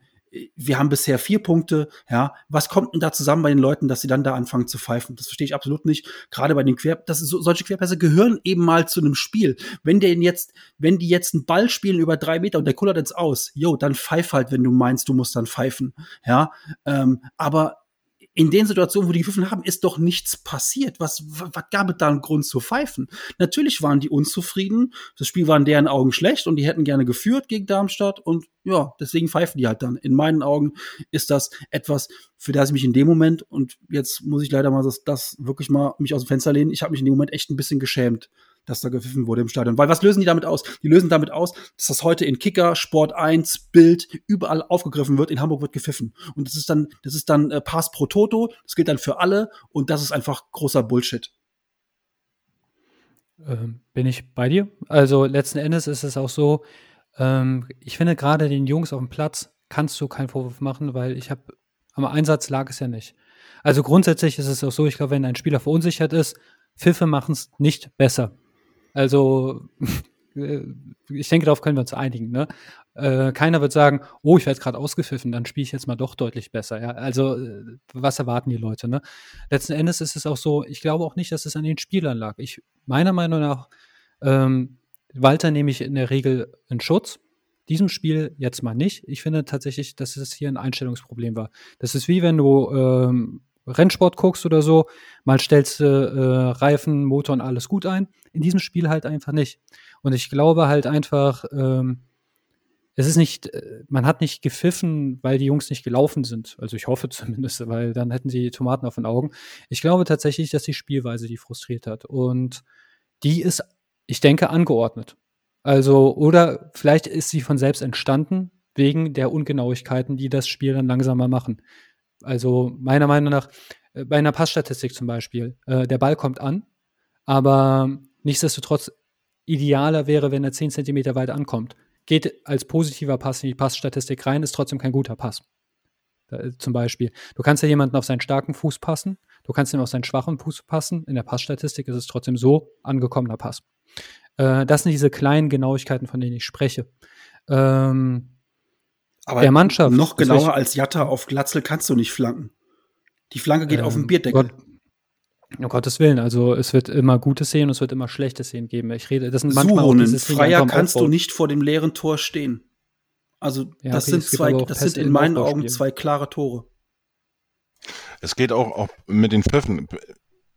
wir haben bisher vier Punkte. Ja, was kommt denn da zusammen bei den Leuten, dass sie dann da anfangen zu pfeifen? Das verstehe ich absolut nicht. Gerade bei den Quer, das ist so, solche Querpässe gehören eben mal zu einem Spiel. Wenn der jetzt, wenn die jetzt einen Ball spielen über drei Meter und der kullert jetzt aus, jo, dann pfeif halt, wenn du meinst, du musst dann pfeifen. Ja, ähm, aber in den Situationen, wo die gepfiffen haben, ist doch nichts passiert. Was, was gab es da einen Grund zu pfeifen? Natürlich waren die unzufrieden. Das Spiel war in deren Augen schlecht und die hätten gerne geführt gegen Darmstadt und ja, deswegen pfeifen die halt dann. In meinen Augen ist das etwas, für das ich mich in dem Moment und jetzt muss ich leider mal das, das wirklich mal mich aus dem Fenster lehnen. Ich habe mich in dem Moment echt ein bisschen geschämt dass da gepfiffen wurde im Stadion. Weil was lösen die damit aus? Die lösen damit aus, dass das heute in Kicker, Sport 1, Bild überall aufgegriffen wird. In Hamburg wird gepfiffen. Und das ist dann, das ist dann äh, Pass pro Toto. Das gilt dann für alle. Und das ist einfach großer Bullshit. Ähm, bin ich bei dir? Also letzten Endes ist es auch so, ähm, ich finde gerade den Jungs auf dem Platz kannst du keinen Vorwurf machen, weil ich habe am Einsatz lag es ja nicht. Also grundsätzlich ist es auch so, ich glaube, wenn ein Spieler verunsichert ist, Pfiffe machen es nicht besser. Also ich denke, darauf können wir uns einigen. Ne? Äh, keiner wird sagen, oh, ich werde gerade ausgepfiffen, dann spiele ich jetzt mal doch deutlich besser. Ja? Also äh, was erwarten die Leute? Ne? Letzten Endes ist es auch so, ich glaube auch nicht, dass es an den Spielern lag. Ich, meiner Meinung nach, ähm, Walter nehme ich in der Regel in Schutz. Diesem Spiel jetzt mal nicht. Ich finde tatsächlich, dass es hier ein Einstellungsproblem war. Das ist wie wenn du ähm, Rennsport guckst oder so, mal stellst du äh, Reifen, Motor und alles gut ein. In diesem Spiel halt einfach nicht. Und ich glaube halt einfach, ähm, es ist nicht, äh, man hat nicht gepfiffen, weil die Jungs nicht gelaufen sind. Also ich hoffe *laughs* zumindest, weil dann hätten sie Tomaten auf den Augen. Ich glaube tatsächlich, dass die Spielweise die frustriert hat. Und die ist, ich denke, angeordnet. Also, oder vielleicht ist sie von selbst entstanden, wegen der Ungenauigkeiten, die das Spiel dann langsamer machen. Also meiner Meinung nach, äh, bei einer Passstatistik zum Beispiel, äh, der Ball kommt an, aber nichtsdestotrotz idealer wäre, wenn er 10 cm weit ankommt. Geht als positiver Pass in die Passstatistik rein, ist trotzdem kein guter Pass. Da, zum Beispiel. Du kannst ja jemanden auf seinen starken Fuß passen, du kannst ihm auf seinen schwachen Fuß passen. In der Passstatistik ist es trotzdem so angekommener Pass. Äh, das sind diese kleinen Genauigkeiten, von denen ich spreche. Ähm, aber der Mannschaft. Noch genauer als Jatta auf Glatzel kannst du nicht flanken. Die Flanke geht ähm, auf den ähm, Bierdeckel. Gott, um Gottes Willen, also es wird immer gute Szenen und es wird immer schlechte Szenen geben. Ich rede, das sind manchmal Suhonen, auch diese Szenen, Freier kannst du nicht vor dem leeren Tor stehen. Also ja, das okay, sind zwei, das sind in meinen Augen zwei klare Tore. Es geht auch, auch mit den Pfiffen.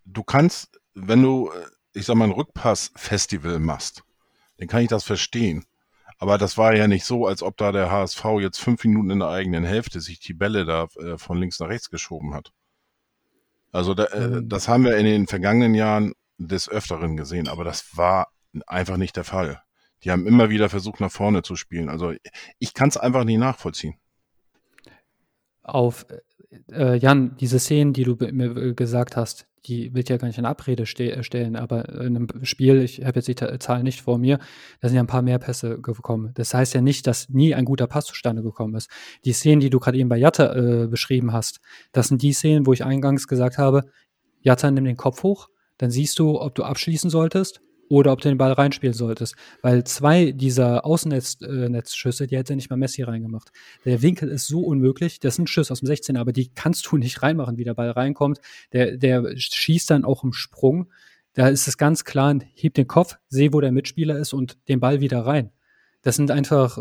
Du kannst, wenn du, ich sag mal, ein Rückpass-Festival machst, dann kann ich das verstehen. Aber das war ja nicht so, als ob da der HSV jetzt fünf Minuten in der eigenen Hälfte sich die Bälle da äh, von links nach rechts geschoben hat. Also da, äh, mhm. das haben wir in den vergangenen Jahren des Öfteren gesehen, aber das war einfach nicht der Fall. Die haben immer wieder versucht, nach vorne zu spielen. Also ich kann es einfach nicht nachvollziehen. Auf äh, Jan, diese Szenen, die du mir gesagt hast, die will ich ja gar nicht in Abrede ste äh, stellen, aber in einem Spiel, ich habe jetzt die Zahl nicht vor mir, da sind ja ein paar mehr Pässe gekommen. Das heißt ja nicht, dass nie ein guter Pass zustande gekommen ist. Die Szenen, die du gerade eben bei Jatta äh, beschrieben hast, das sind die Szenen, wo ich eingangs gesagt habe, Jatta nimm den Kopf hoch, dann siehst du, ob du abschließen solltest oder ob du den Ball reinspielen solltest. Weil zwei dieser Außennetzschüsse, äh, die hätte nicht mal Messi reingemacht. Der Winkel ist so unmöglich. Das sind Schüsse aus dem 16, aber die kannst du nicht reinmachen, wie der Ball reinkommt. Der, der schießt dann auch im Sprung. Da ist es ganz klar, heb den Kopf, seh, wo der Mitspieler ist und den Ball wieder rein. Das sind einfach,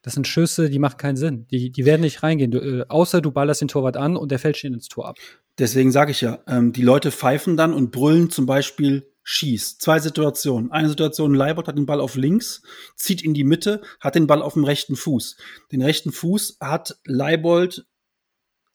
das sind Schüsse, die machen keinen Sinn. Die, die werden nicht reingehen. Du, äh, außer du ballerst den Torwart an und der fällt stehen ins Tor ab. Deswegen sage ich ja, ähm, die Leute pfeifen dann und brüllen zum Beispiel schießt. Zwei Situationen. Eine Situation, Leibold hat den Ball auf links, zieht in die Mitte, hat den Ball auf dem rechten Fuß. Den rechten Fuß hat Leibold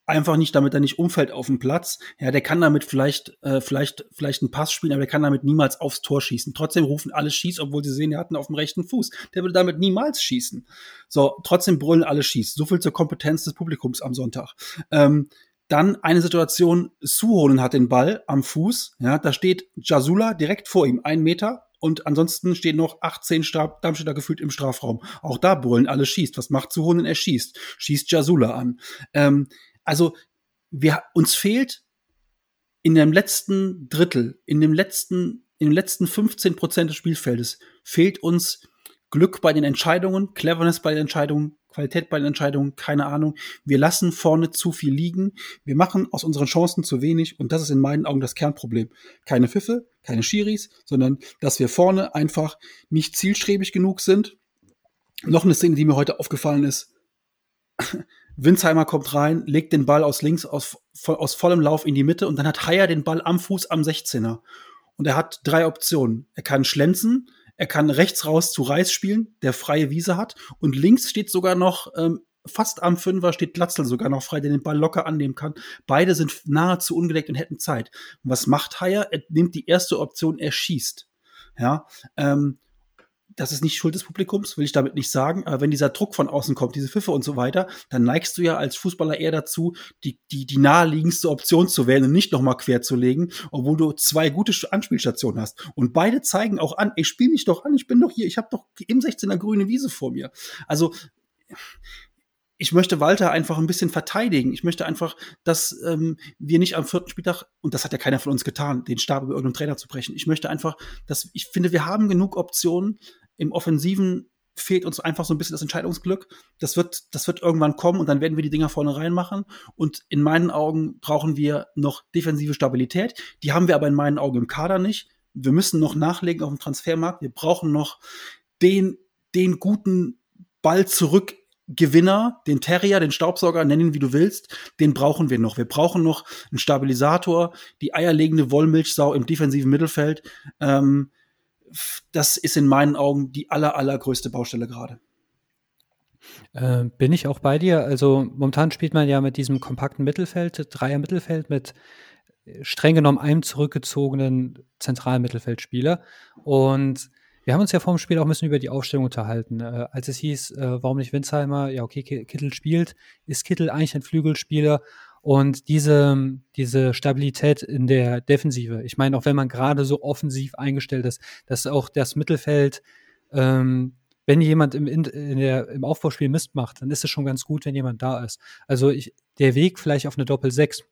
einfach nicht, damit er nicht umfällt auf dem Platz. Ja, der kann damit vielleicht, äh, vielleicht, vielleicht einen Pass spielen, aber der kann damit niemals aufs Tor schießen. Trotzdem rufen alle schieß, obwohl sie sehen, er hat ihn auf dem rechten Fuß. Der würde damit niemals schießen. So, trotzdem brüllen alle schieß. So viel zur Kompetenz des Publikums am Sonntag. Ähm, dann eine Situation, Suhonen hat den Ball am Fuß, ja, da steht Jasula direkt vor ihm, ein Meter, und ansonsten stehen noch 18 Stab Darmstädter gefühlt im Strafraum. Auch da brüllen alle schießt. Was macht Suhonen? Er schießt. Schießt Jasula an. Ähm, also, wir, uns fehlt in dem letzten Drittel, in dem letzten, in den letzten 15 Prozent des Spielfeldes, fehlt uns Glück bei den Entscheidungen, Cleverness bei den Entscheidungen, Qualität bei den Entscheidungen, keine Ahnung. Wir lassen vorne zu viel liegen. Wir machen aus unseren Chancen zu wenig und das ist in meinen Augen das Kernproblem. Keine Pfiffe, keine Schiris, sondern dass wir vorne einfach nicht zielstrebig genug sind. Noch eine Szene, die mir heute aufgefallen ist. *laughs* Winsheimer kommt rein, legt den Ball aus links aus, aus vollem Lauf in die Mitte und dann hat Haier den Ball am Fuß am 16er. Und er hat drei Optionen. Er kann schlenzen, er kann rechts raus zu Reis spielen, der freie Wiese hat. Und links steht sogar noch, ähm, fast am Fünfer steht Glatzel sogar noch frei, der den Ball locker annehmen kann. Beide sind nahezu ungedeckt und hätten Zeit. Und was macht Haier? Er nimmt die erste Option, er schießt. Ja, ähm, das ist nicht Schuld des Publikums, will ich damit nicht sagen, aber wenn dieser Druck von außen kommt, diese Pfiffe und so weiter, dann neigst du ja als Fußballer eher dazu, die, die, die naheliegendste Option zu wählen und nicht nochmal quer zu legen, obwohl du zwei gute Anspielstationen hast. Und beide zeigen auch an, ich spiele mich doch an, ich bin doch hier, ich habe doch im 16er grüne Wiese vor mir. Also ich möchte Walter einfach ein bisschen verteidigen. Ich möchte einfach, dass ähm, wir nicht am vierten Spieltag, und das hat ja keiner von uns getan, den Stab über irgendeinen Trainer zu brechen. Ich möchte einfach, dass ich finde, wir haben genug Optionen, im Offensiven fehlt uns einfach so ein bisschen das Entscheidungsglück. Das wird, das wird irgendwann kommen und dann werden wir die Dinger vorne reinmachen. Und in meinen Augen brauchen wir noch defensive Stabilität. Die haben wir aber in meinen Augen im Kader nicht. Wir müssen noch nachlegen auf dem Transfermarkt. Wir brauchen noch den, den guten Ball zurück Gewinner, den Terrier, den Staubsauger, nenn ihn wie du willst, den brauchen wir noch. Wir brauchen noch einen Stabilisator, die eierlegende Wollmilchsau im defensiven Mittelfeld. Ähm, das ist in meinen Augen die aller, allergrößte Baustelle gerade. Äh, bin ich auch bei dir. Also momentan spielt man ja mit diesem kompakten Mittelfeld, Dreier Mittelfeld mit äh, streng genommen einem zurückgezogenen zentralen Mittelfeldspieler. Und wir haben uns ja vor dem Spiel auch ein bisschen über die Aufstellung unterhalten. Äh, als es hieß, äh, warum nicht Winsheimer? Ja, okay, Kittel spielt. Ist Kittel eigentlich ein Flügelspieler? Und diese, diese Stabilität in der Defensive, ich meine, auch wenn man gerade so offensiv eingestellt ist, dass auch das Mittelfeld, ähm, wenn jemand im, in der, im Aufbauspiel Mist macht, dann ist es schon ganz gut, wenn jemand da ist. Also ich, der Weg vielleicht auf eine Doppel-6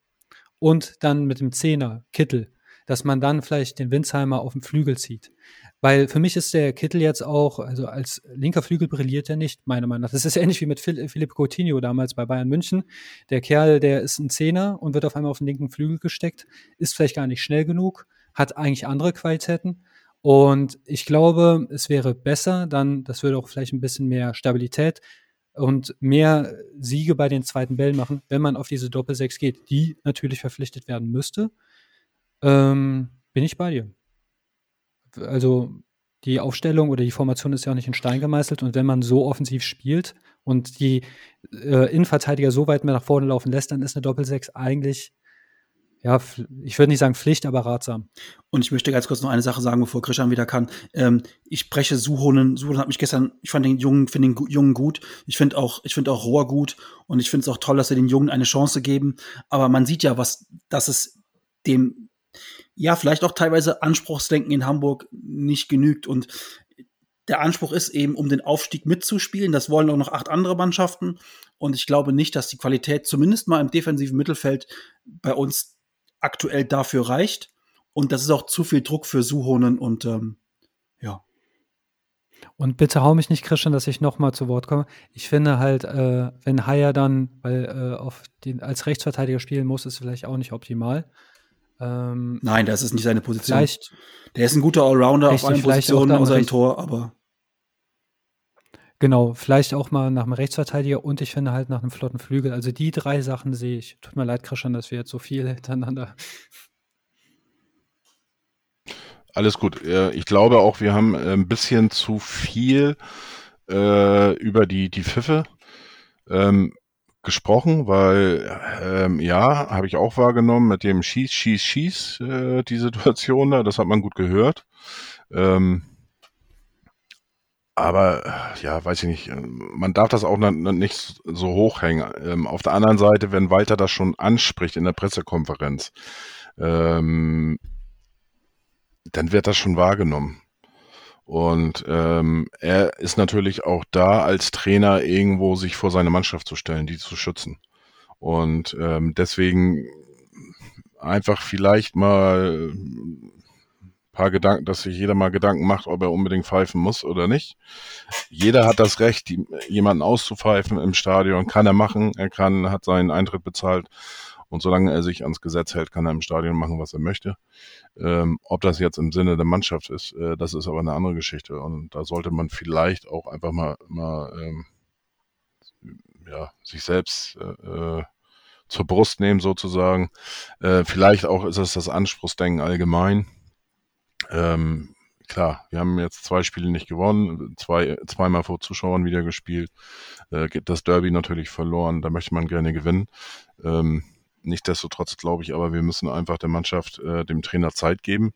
und dann mit dem Zehner, Kittel, dass man dann vielleicht den Winsheimer auf dem Flügel zieht. Weil für mich ist der Kittel jetzt auch, also als linker Flügel brilliert er nicht, meiner Meinung nach. Das ist *laughs* ähnlich wie mit Philipp Coutinho damals bei Bayern München. Der Kerl, der ist ein Zehner und wird auf einmal auf den linken Flügel gesteckt, ist vielleicht gar nicht schnell genug, hat eigentlich andere Qualitäten. Und ich glaube, es wäre besser, dann, das würde auch vielleicht ein bisschen mehr Stabilität und mehr Siege bei den zweiten Bällen machen, wenn man auf diese Doppel-6 geht, die natürlich verpflichtet werden müsste. Ähm, bin ich bei dir also die Aufstellung oder die Formation ist ja auch nicht in Stein gemeißelt und wenn man so offensiv spielt und die äh, Innenverteidiger so weit mehr nach vorne laufen lässt, dann ist eine Doppelsechs eigentlich ja, ich würde nicht sagen Pflicht, aber ratsam. Und ich möchte ganz kurz noch eine Sache sagen, bevor Christian wieder kann. Ähm, ich spreche Suhonen. Suhonen hat mich gestern, ich fand den Jungen, finde den Jungen gut. Ich finde auch, ich finde auch Rohr gut. Und ich finde es auch toll, dass sie den Jungen eine Chance geben. Aber man sieht ja, was, dass es dem, ja, vielleicht auch teilweise Anspruchsdenken in Hamburg nicht genügt. Und der Anspruch ist eben, um den Aufstieg mitzuspielen. Das wollen auch noch acht andere Mannschaften. Und ich glaube nicht, dass die Qualität zumindest mal im defensiven Mittelfeld bei uns aktuell dafür reicht. Und das ist auch zu viel Druck für Suhonen und ähm, ja. Und bitte hau mich nicht, Christian, dass ich nochmal zu Wort komme. Ich finde halt, äh, wenn Haya dann weil, äh, auf den, als Rechtsverteidiger spielen muss, ist vielleicht auch nicht optimal. Ähm, Nein, das ist nicht seine Position. Vielleicht, Der ist ein guter Allrounder auf allen Positionen außer im Tor, aber Genau, vielleicht auch mal nach einem Rechtsverteidiger und ich finde halt nach einem flotten Flügel. Also die drei Sachen sehe ich. Tut mir leid, Christian, dass wir jetzt so viel *laughs* hintereinander. Alles gut. Ich glaube auch, wir haben äh, ein bisschen zu viel äh, über die, die Pfiffe ähm, gesprochen, weil ähm, ja, habe ich auch wahrgenommen mit dem Schieß, Schieß, Schieß, äh, die Situation da, das hat man gut gehört. Ähm, aber ja, weiß ich nicht, man darf das auch nicht so hochhängen. Ähm, auf der anderen Seite, wenn Walter das schon anspricht in der Pressekonferenz, ähm, dann wird das schon wahrgenommen. Und ähm, er ist natürlich auch da als Trainer irgendwo sich vor seine Mannschaft zu stellen, die zu schützen. Und ähm, deswegen einfach vielleicht mal ein paar Gedanken, dass sich jeder mal Gedanken macht, ob er unbedingt pfeifen muss oder nicht. Jeder hat das Recht, die, jemanden auszupfeifen im Stadion, kann er machen. Er kann, hat seinen Eintritt bezahlt. Und solange er sich ans Gesetz hält, kann er im Stadion machen, was er möchte. Ähm, ob das jetzt im Sinne der Mannschaft ist, äh, das ist aber eine andere Geschichte. Und da sollte man vielleicht auch einfach mal, mal ähm, ja, sich selbst äh, äh zur Brust nehmen, sozusagen. Äh, vielleicht auch ist es das Anspruchsdenken allgemein. Ähm, klar, wir haben jetzt zwei Spiele nicht gewonnen, zwei, zweimal vor Zuschauern wieder gespielt, äh, das Derby natürlich verloren, da möchte man gerne gewinnen. Ähm, Nichtsdestotrotz glaube ich aber, wir müssen einfach der Mannschaft, äh, dem Trainer Zeit geben.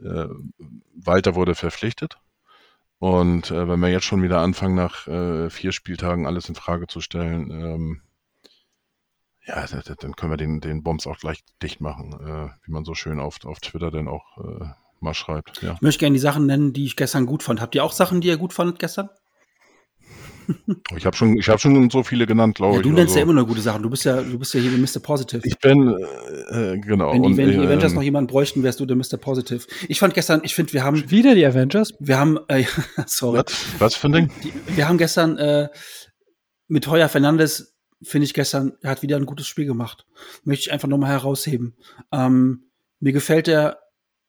Äh, Walter wurde verpflichtet. Und äh, wenn wir jetzt schon wieder anfangen, nach äh, vier Spieltagen alles in Frage zu stellen, ähm, ja, dann können wir den, den Bombs auch gleich dicht machen, äh, wie man so schön auf, auf Twitter dann auch äh, mal schreibt. Ja. Ich möchte gerne die Sachen nennen, die ich gestern gut fand. Habt ihr auch Sachen, die ihr gut fandet gestern? Ich habe schon, ich habe schon so viele genannt, glaube ja, ich. Du nennst also. ja immer nur gute Sachen. Du bist ja, du bist ja hier der Mr. Positive. Ich bin äh, genau. Wenn die, wenn die äh, Avengers noch jemanden bräuchten, wärst du der Mr. Positive. Ich fand gestern, ich finde, wir haben wieder die Avengers. Wir haben, äh, *laughs* sorry. Was, was für ein Ding? Die, wir haben gestern äh, mit Heuer Fernandes, finde ich gestern, er hat wieder ein gutes Spiel gemacht. Möchte ich einfach nochmal herausheben. Ähm, mir gefällt er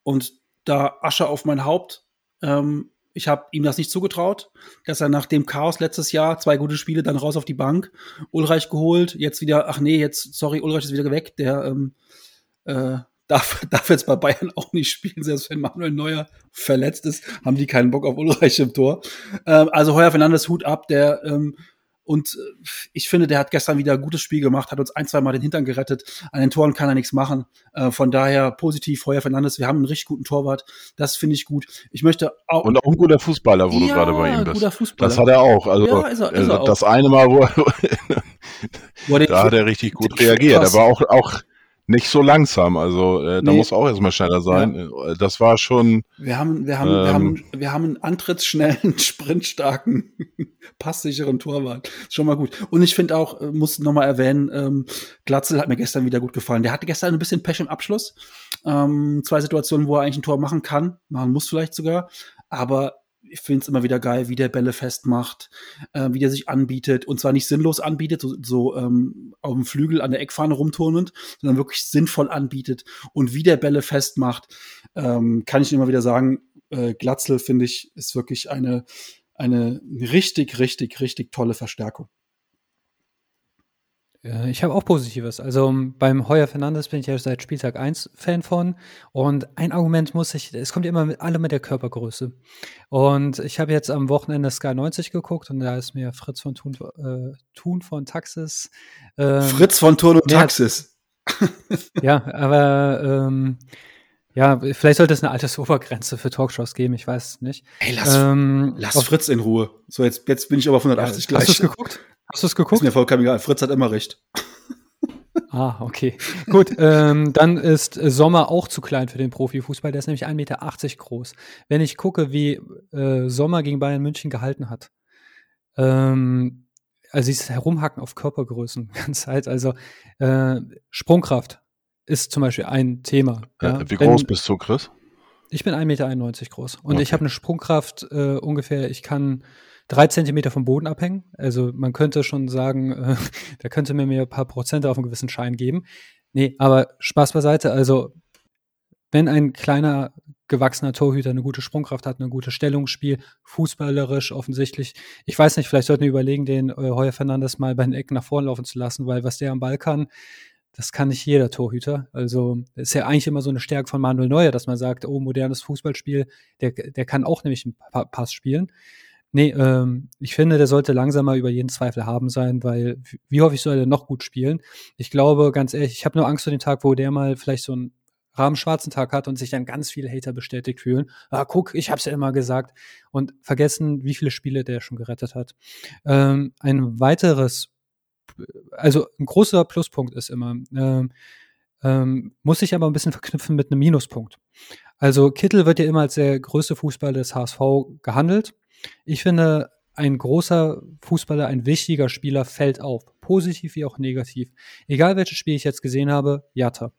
und da Asche auf mein Haupt. Ähm, ich habe ihm das nicht zugetraut, dass er nach dem Chaos letztes Jahr zwei gute Spiele dann raus auf die Bank, Ulreich geholt, jetzt wieder, ach nee, jetzt, sorry, Ulreich ist wieder weg, der ähm, äh, *laughs* darf, darf jetzt bei Bayern auch nicht spielen, selbst wenn Manuel Neuer verletzt ist, haben die keinen Bock auf Ulreich im Tor. Ähm, also Heuer Fernandes Hut ab, der ähm, und äh, ich finde, der hat gestern wieder ein gutes Spiel gemacht, hat uns ein, zwei Mal den Hintern gerettet. An den Toren kann er nichts machen. Äh, von daher positiv, Heuer Fernandes. Wir haben einen richtig guten Torwart. Das finde ich gut. Ich möchte auch. Und auch ein guter Fußballer, wo ja, du gerade bei ihm bist. Guter Fußballer. Das hat er auch. Also, ja, ist er, ist er das auch. eine Mal, wo er, *laughs* da hat er richtig gut reagiert. Er war auch, auch nicht so langsam. Also äh, da nee. muss auch erstmal schneller sein. Ja. Äh, das war schon. Wir haben, wir haben, ähm, wir haben, wir haben einen antrittsschnellen, *laughs* sprintstarken, passsicheren Torwart. Schon mal gut. Und ich finde auch, äh, muss nochmal erwähnen, ähm, Glatzel hat mir gestern wieder gut gefallen. Der hatte gestern ein bisschen Pech im Abschluss. Ähm, zwei Situationen, wo er eigentlich ein Tor machen kann, machen muss vielleicht sogar. Aber ich finde es immer wieder geil, wie der Bälle festmacht, äh, wie der sich anbietet und zwar nicht sinnlos anbietet, so, so ähm, auf dem Flügel an der Eckfahne rumturnend, sondern wirklich sinnvoll anbietet und wie der Bälle festmacht, ähm, kann ich immer wieder sagen, äh, Glatzel finde ich ist wirklich eine eine richtig, richtig, richtig tolle Verstärkung. Ich habe auch Positives. Also beim Heuer Fernandes bin ich ja seit Spieltag 1 Fan von. Und ein Argument muss ich, es kommt immer mit, alle mit der Körpergröße. Und ich habe jetzt am Wochenende Sky 90 geguckt und da ist mir Fritz von Thun, äh, Thun von Taxis. Ähm, Fritz von Thun und Taxis. ja, aber ähm, ja, vielleicht sollte es eine Altersobergrenze für Talkshows geben, ich weiß nicht. Ey, lass, ähm, lass Fritz in Ruhe. So, jetzt, jetzt bin ich aber auf 180 ja, gleich. Hast du es geguckt? Hast du es geguckt? Ist mir vollkommen egal. Fritz hat immer recht. *laughs* Ah, okay. Gut, ähm, dann ist Sommer auch zu klein für den Profifußball. Der ist nämlich 1,80 Meter groß. Wenn ich gucke, wie äh, Sommer gegen Bayern München gehalten hat, ähm, also dieses Herumhacken auf Körpergrößen *laughs* ganz Zeit, also äh, Sprungkraft ist zum Beispiel ein Thema. Ja, wie groß Wenn, bist du, Chris? Ich bin 1,91 Meter groß und okay. ich habe eine Sprungkraft äh, ungefähr, ich kann drei Zentimeter vom Boden abhängen. Also man könnte schon sagen, äh, *laughs* da könnte mir mir ein paar Prozent auf einen gewissen Schein geben. Nee, aber Spaß beiseite. Also wenn ein kleiner gewachsener Torhüter eine gute Sprungkraft hat, eine gute Stellungsspiel, fußballerisch offensichtlich. Ich weiß nicht, vielleicht sollten wir überlegen, den äh, Heuer Fernandes mal bei den Ecken nach vorne laufen zu lassen, weil was der am Ball kann, das kann nicht jeder Torhüter. Also ist ja eigentlich immer so eine Stärke von Manuel Neuer, dass man sagt, oh, modernes Fußballspiel, der, der kann auch nämlich einen Pass spielen. Nee, ähm, ich finde, der sollte langsamer über jeden Zweifel haben sein, weil wie häufig soll er noch gut spielen? Ich glaube, ganz ehrlich, ich habe nur Angst vor dem Tag, wo der mal vielleicht so einen rahmenschwarzen Tag hat und sich dann ganz viele Hater bestätigt fühlen. Ah, guck, ich hab's ja immer gesagt. Und vergessen, wie viele Spiele der schon gerettet hat. Ähm, ein weiteres, also ein großer Pluspunkt ist immer, ähm, ähm, muss sich aber ein bisschen verknüpfen mit einem Minuspunkt. Also Kittel wird ja immer als der größte Fußballer des HSV gehandelt. Ich finde, ein großer Fußballer, ein wichtiger Spieler fällt auf. Positiv wie auch negativ. Egal welches Spiel ich jetzt gesehen habe, Jatta.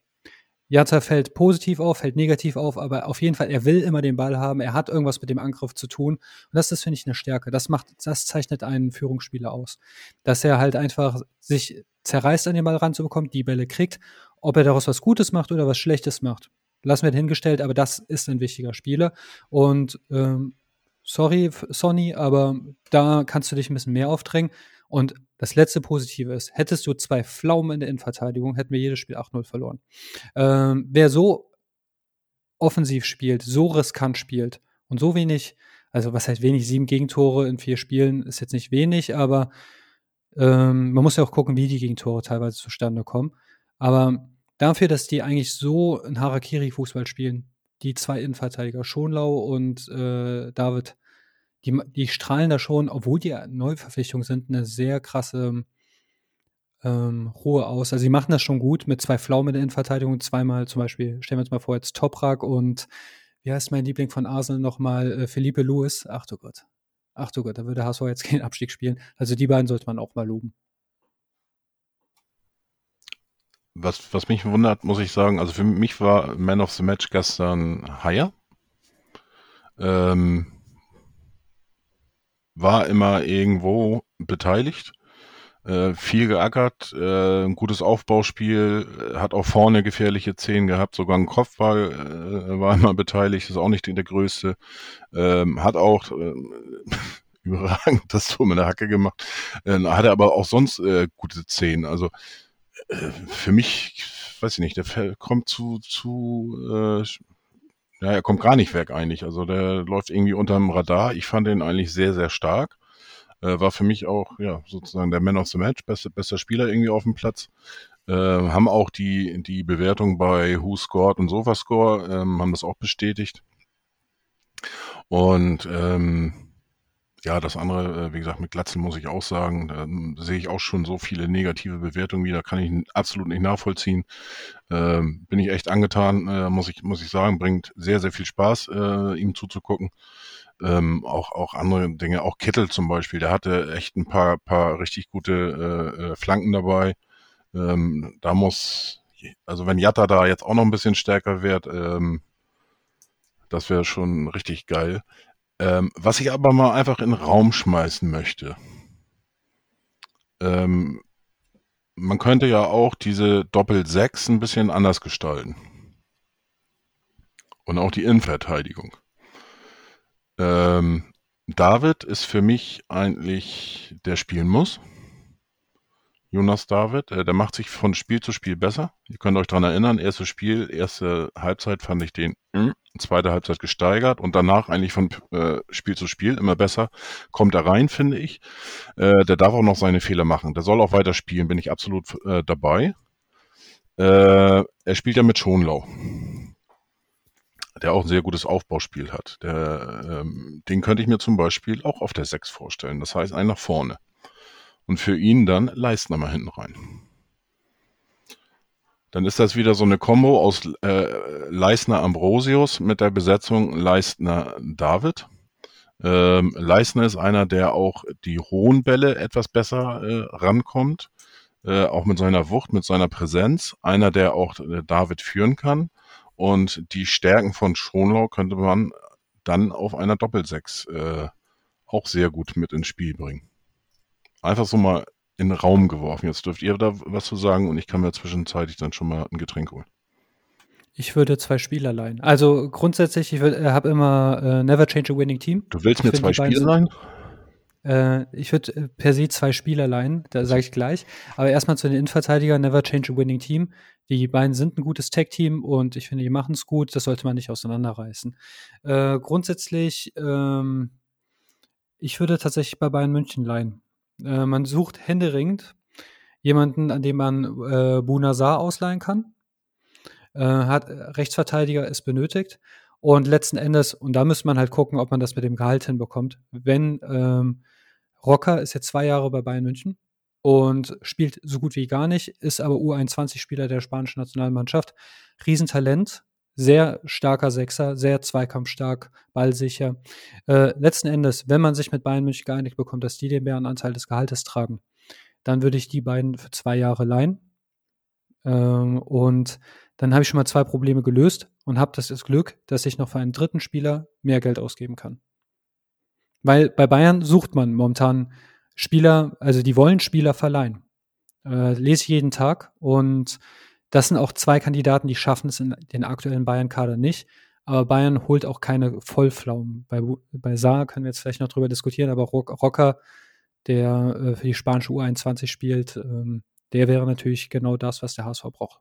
Jatta fällt positiv auf, fällt negativ auf, aber auf jeden Fall, er will immer den Ball haben, er hat irgendwas mit dem Angriff zu tun. Und das ist, finde ich, eine Stärke. Das macht, das zeichnet einen Führungsspieler aus. Dass er halt einfach sich zerreißt, an den Ball ranzubekommen, die Bälle kriegt. Ob er daraus was Gutes macht oder was Schlechtes macht, lassen wir hingestellt, aber das ist ein wichtiger Spieler. Und ähm, sorry, Sonny, aber da kannst du dich ein bisschen mehr aufdrängen. Und das letzte Positive ist, hättest du zwei Pflaumen in der Innenverteidigung, hätten wir jedes Spiel 8-0 verloren. Ähm, wer so offensiv spielt, so riskant spielt und so wenig, also was heißt wenig, sieben Gegentore in vier Spielen ist jetzt nicht wenig, aber ähm, man muss ja auch gucken, wie die Gegentore teilweise zustande kommen. Aber dafür, dass die eigentlich so ein Harakiri-Fußball spielen, die zwei Innenverteidiger, Schonlau und äh, David, die, die strahlen da schon, obwohl die Neuverpflichtungen sind, eine sehr krasse ähm, Ruhe aus. Also sie machen das schon gut mit zwei Pflaumen in der Innenverteidigung, zweimal zum Beispiel, stellen wir uns mal vor, jetzt Toprak und wie heißt mein Liebling von Arsenal nochmal, äh, Felipe Lewis. Ach du Gott. Ach du Gott, da würde HSV jetzt *laughs* keinen Abstieg spielen. Also die beiden sollte man auch mal loben. Was, was mich wundert, muss ich sagen, also für mich war Man of the Match gestern Haier. Ähm, war immer irgendwo beteiligt, äh, viel geackert, äh, ein gutes Aufbauspiel, äh, hat auch vorne gefährliche Szenen gehabt, sogar ein Kopfball äh, war immer beteiligt, ist auch nicht der größte, ähm, hat auch äh, *laughs* überragend das Tor mit der Hacke gemacht, äh, hat er aber auch sonst gute Szenen, also für mich, weiß ich nicht, der kommt zu, zu ja, er kommt gar nicht weg eigentlich. Also der läuft irgendwie unterm Radar. Ich fand ihn eigentlich sehr, sehr stark. Äh, war für mich auch, ja, sozusagen der Man of the Match, beste, bester Spieler irgendwie auf dem Platz. Äh, haben auch die, die Bewertung bei Who Scored und SofaScore, ähm, haben das auch bestätigt. Und ähm, ja, das andere, äh, wie gesagt, mit Glatzen muss ich auch sagen, da sehe ich auch schon so viele negative Bewertungen wieder, kann ich absolut nicht nachvollziehen. Ähm, bin ich echt angetan, äh, muss ich, muss ich sagen, bringt sehr, sehr viel Spaß, äh, ihm zuzugucken. Ähm, auch, auch andere Dinge, auch Kittel zum Beispiel, der hatte echt ein paar, paar richtig gute äh, äh Flanken dabei. Ähm, da muss, also wenn Jatta da jetzt auch noch ein bisschen stärker wird, ähm, das wäre schon richtig geil. Ähm, was ich aber mal einfach in den Raum schmeißen möchte. Ähm, man könnte ja auch diese Doppel-6 ein bisschen anders gestalten. Und auch die Innenverteidigung. Ähm, David ist für mich eigentlich, der spielen muss. Jonas David, äh, der macht sich von Spiel zu Spiel besser. Ihr könnt euch daran erinnern, erstes Spiel, erste Halbzeit fand ich den, mh, zweite Halbzeit gesteigert und danach eigentlich von äh, Spiel zu Spiel immer besser. Kommt er rein, finde ich. Äh, der darf auch noch seine Fehler machen. Der soll auch weiter spielen, bin ich absolut äh, dabei. Äh, er spielt ja mit Schonlau der auch ein sehr gutes Aufbauspiel hat. Der, ähm, den könnte ich mir zum Beispiel auch auf der 6 vorstellen. Das heißt, einen nach vorne und für ihn dann Leistner mal hinten rein. dann ist das wieder so eine Kombo aus äh, Leisner Ambrosius mit der Besetzung Leistner David. Ähm, Leisner ist einer, der auch die hohen Bälle etwas besser äh, rankommt, äh, auch mit seiner Wucht, mit seiner Präsenz. Einer, der auch äh, David führen kann. Und die Stärken von Schonlau könnte man dann auf einer Doppelsechs äh, auch sehr gut mit ins Spiel bringen. Einfach so mal in den Raum geworfen. Jetzt dürft ihr da was zu sagen und ich kann mir zwischenzeitlich dann schon mal ein Getränk holen. Ich würde zwei Spieler leihen. Also grundsätzlich, ich äh, habe immer äh, never change a winning team. Du willst mir zwei Spieler leihen? Äh, ich würde äh, per se zwei Spieler leihen, da sage ich gleich. Aber erstmal zu den Innenverteidigern, never change a winning team. Die beiden sind ein gutes Tag-Team und ich finde, die machen es gut. Das sollte man nicht auseinanderreißen. Äh, grundsätzlich, ähm, ich würde tatsächlich bei Bayern München leihen. Äh, man sucht händeringend jemanden, an dem man äh, Bunazar ausleihen kann. Äh, hat äh, Rechtsverteidiger ist benötigt. Und letzten Endes, und da müsste man halt gucken, ob man das mit dem Gehalt hinbekommt. Wenn ähm, Rocker ist jetzt zwei Jahre bei Bayern München und spielt so gut wie gar nicht, ist aber U21-Spieler der spanischen Nationalmannschaft. Riesentalent, sehr starker Sechser, sehr zweikampfstark, ballsicher. Äh, letzten Endes, wenn man sich mit Bayern München geeinigt bekommt, dass die den Bärenanteil des Gehaltes tragen, dann würde ich die beiden für zwei Jahre leihen. Ähm, und dann habe ich schon mal zwei Probleme gelöst und habe das, Glück, dass ich noch für einen dritten Spieler mehr Geld ausgeben kann. Weil bei Bayern sucht man momentan Spieler, also die wollen Spieler verleihen. Äh, lese ich jeden Tag und das sind auch zwei Kandidaten, die schaffen es in den aktuellen Bayern-Kader nicht. Aber Bayern holt auch keine Vollpflaumen. Bei, bei Saar können wir jetzt vielleicht noch drüber diskutieren, aber Rocker, der äh, für die spanische U21 spielt, ähm, der wäre natürlich genau das, was der HSV braucht.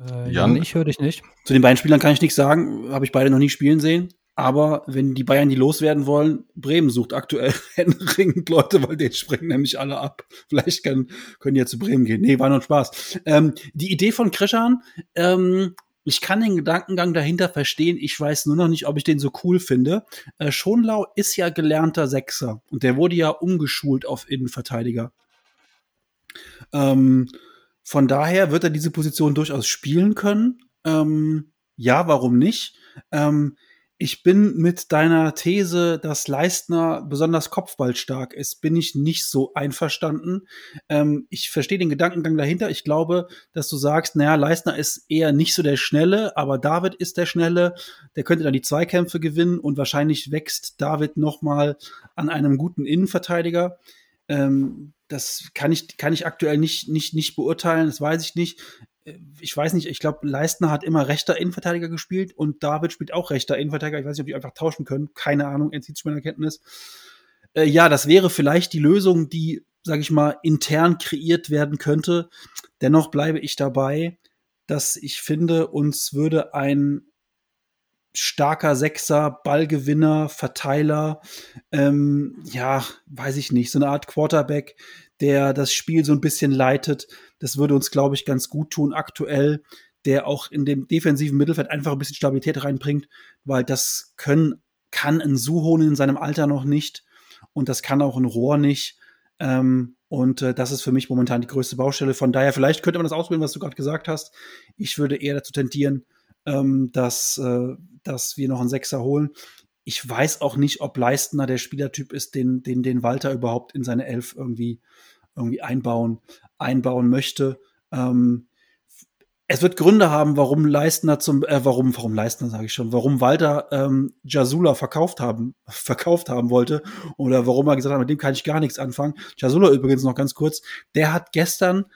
Äh, Jan, ich höre dich nicht. Zu den beiden Spielern kann ich nichts sagen, habe ich beide noch nie spielen sehen. Aber wenn die Bayern die loswerden wollen, Bremen sucht aktuell *laughs* händeringend Leute, weil die springen nämlich alle ab. Vielleicht können, können die ja zu Bremen gehen. Nee, war nur Spaß. Ähm, die Idee von Krischan, ähm, ich kann den Gedankengang dahinter verstehen. Ich weiß nur noch nicht, ob ich den so cool finde. Äh, Schonlau ist ja gelernter Sechser und der wurde ja umgeschult auf Innenverteidiger. Ähm, von daher wird er diese Position durchaus spielen können. Ähm, ja, warum nicht? Ich bin mit deiner These, dass Leistner besonders kopfballstark ist, bin ich nicht so einverstanden. Ähm, ich verstehe den Gedankengang dahinter. Ich glaube, dass du sagst, naja, Leistner ist eher nicht so der Schnelle, aber David ist der Schnelle. Der könnte dann die Zweikämpfe gewinnen und wahrscheinlich wächst David nochmal an einem guten Innenverteidiger. Ähm, das kann ich, kann ich aktuell nicht, nicht, nicht beurteilen, das weiß ich nicht. Äh, ich weiß nicht, ich glaube, Leistner hat immer rechter Innenverteidiger gespielt und David spielt auch rechter Innenverteidiger. Ich weiß nicht, ob die einfach tauschen können. Keine Ahnung, entzieht sich meiner Kenntnis. Äh, ja, das wäre vielleicht die Lösung, die, sage ich mal, intern kreiert werden könnte. Dennoch bleibe ich dabei, dass ich finde, uns würde ein starker Sechser, Ballgewinner, Verteiler, ähm, ja, weiß ich nicht, so eine Art Quarterback, der das Spiel so ein bisschen leitet. Das würde uns, glaube ich, ganz gut tun aktuell, der auch in dem defensiven Mittelfeld einfach ein bisschen Stabilität reinbringt, weil das können, kann ein Suhonen in seinem Alter noch nicht und das kann auch ein Rohr nicht. Ähm, und äh, das ist für mich momentan die größte Baustelle. Von daher, vielleicht könnte man das ausprobieren, was du gerade gesagt hast. Ich würde eher dazu tendieren, ähm, dass, äh, dass wir noch einen Sechser holen. Ich weiß auch nicht, ob Leistner der Spielertyp ist, den, den, den Walter überhaupt in seine Elf irgendwie, irgendwie einbauen, einbauen möchte. Ähm, es wird Gründe haben, warum Leistner zum, äh, warum, warum Leistner sage ich schon, warum Walter ähm, Jasula verkauft haben, *laughs* verkauft haben wollte oder warum er gesagt hat, mit dem kann ich gar nichts anfangen. Jasula übrigens noch ganz kurz, der hat gestern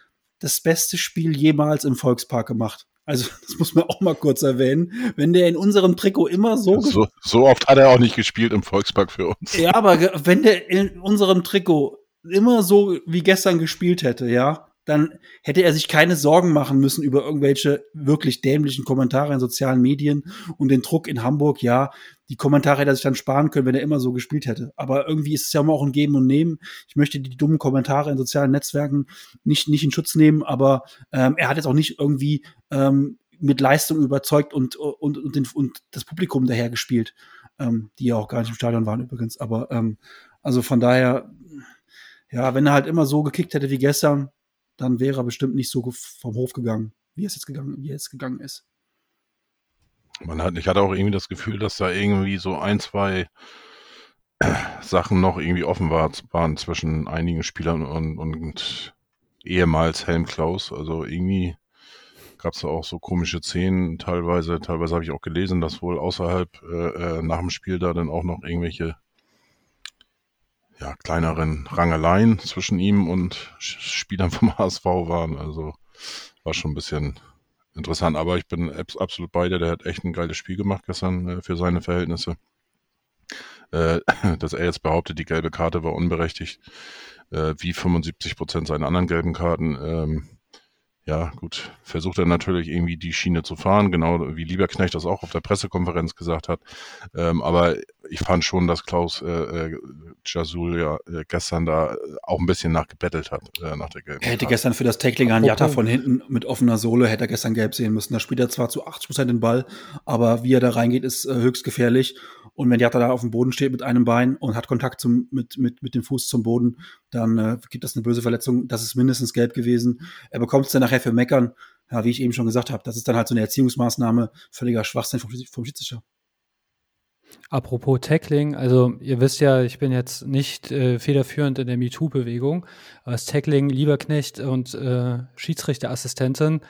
das beste Spiel jemals im Volkspark gemacht. Also, *laughs* das muss man auch mal kurz erwähnen. Wenn der in unserem Trikot immer so. So, so oft hat er auch nicht gespielt im Volkspark für uns. Ja, aber wenn der in unserem Trikot immer so wie gestern gespielt hätte, ja, dann hätte er sich keine Sorgen machen müssen über irgendwelche wirklich dämlichen Kommentare in sozialen Medien und den Druck in Hamburg. Ja, die Kommentare hätte er sich dann sparen können, wenn er immer so gespielt hätte. Aber irgendwie ist es ja immer auch ein Geben und Nehmen. Ich möchte die dummen Kommentare in sozialen Netzwerken nicht, nicht in Schutz nehmen, aber ähm, er hat jetzt auch nicht irgendwie ähm, mit Leistung überzeugt und, und, und, den, und das Publikum daher gespielt, ähm, die ja auch gar nicht im Stadion waren übrigens. Aber ähm, also von daher ja, wenn er halt immer so gekickt hätte wie gestern, dann wäre er bestimmt nicht so vom Hof gegangen, wie es jetzt gegangen, wie er gegangen ist. Man hat, ich hatte auch irgendwie das Gefühl, dass da irgendwie so ein, zwei *clears throat* Sachen noch irgendwie offen war, waren zwischen einigen Spielern und, und ehemals Helm Klaus. Also irgendwie gab es da auch so komische Szenen teilweise. Teilweise habe ich auch gelesen, dass wohl außerhalb äh, äh nach dem Spiel da dann auch noch irgendwelche ja, kleineren Rangeleien zwischen ihm und Spielern vom *laughs* HSV waren. Also war schon ein bisschen interessant. Aber ich bin absolut bei dir. Der hat echt ein geiles Spiel gemacht gestern äh, für seine Verhältnisse. Äh, *laughs* dass er jetzt behauptet, die gelbe Karte war unberechtigt, äh, wie 75 Prozent seiner anderen gelben Karten. Ähm, ja, gut, versucht er natürlich irgendwie die Schiene zu fahren, genau wie Lieberknecht das auch auf der Pressekonferenz gesagt hat. Ähm, aber ich fand schon, dass Klaus äh, äh, Jasul ja äh, gestern da auch ein bisschen nachgebettelt hat äh, nach der gelben. Er hätte gestern für das Tackling an Jatta von hinten mit offener Sohle, hätte er gestern gelb sehen müssen. Da spielt er zwar zu 80 Prozent den Ball, aber wie er da reingeht, ist äh, höchst gefährlich. Und wenn Jatta da auf dem Boden steht mit einem Bein und hat Kontakt zum, mit, mit, mit dem Fuß zum Boden, dann äh, gibt das eine böse Verletzung. Das ist mindestens gelb gewesen. Er bekommt es dann nachher für Meckern. Ja, wie ich eben schon gesagt habe, das ist dann halt so eine Erziehungsmaßnahme, völliger Schwachsinn vom, vom Schiedsrichter. Apropos Tackling, also ihr wisst ja, ich bin jetzt nicht äh, federführend in der MeToo-Bewegung, aber das Tackling Lieberknecht und äh, Schiedsrichterassistentin,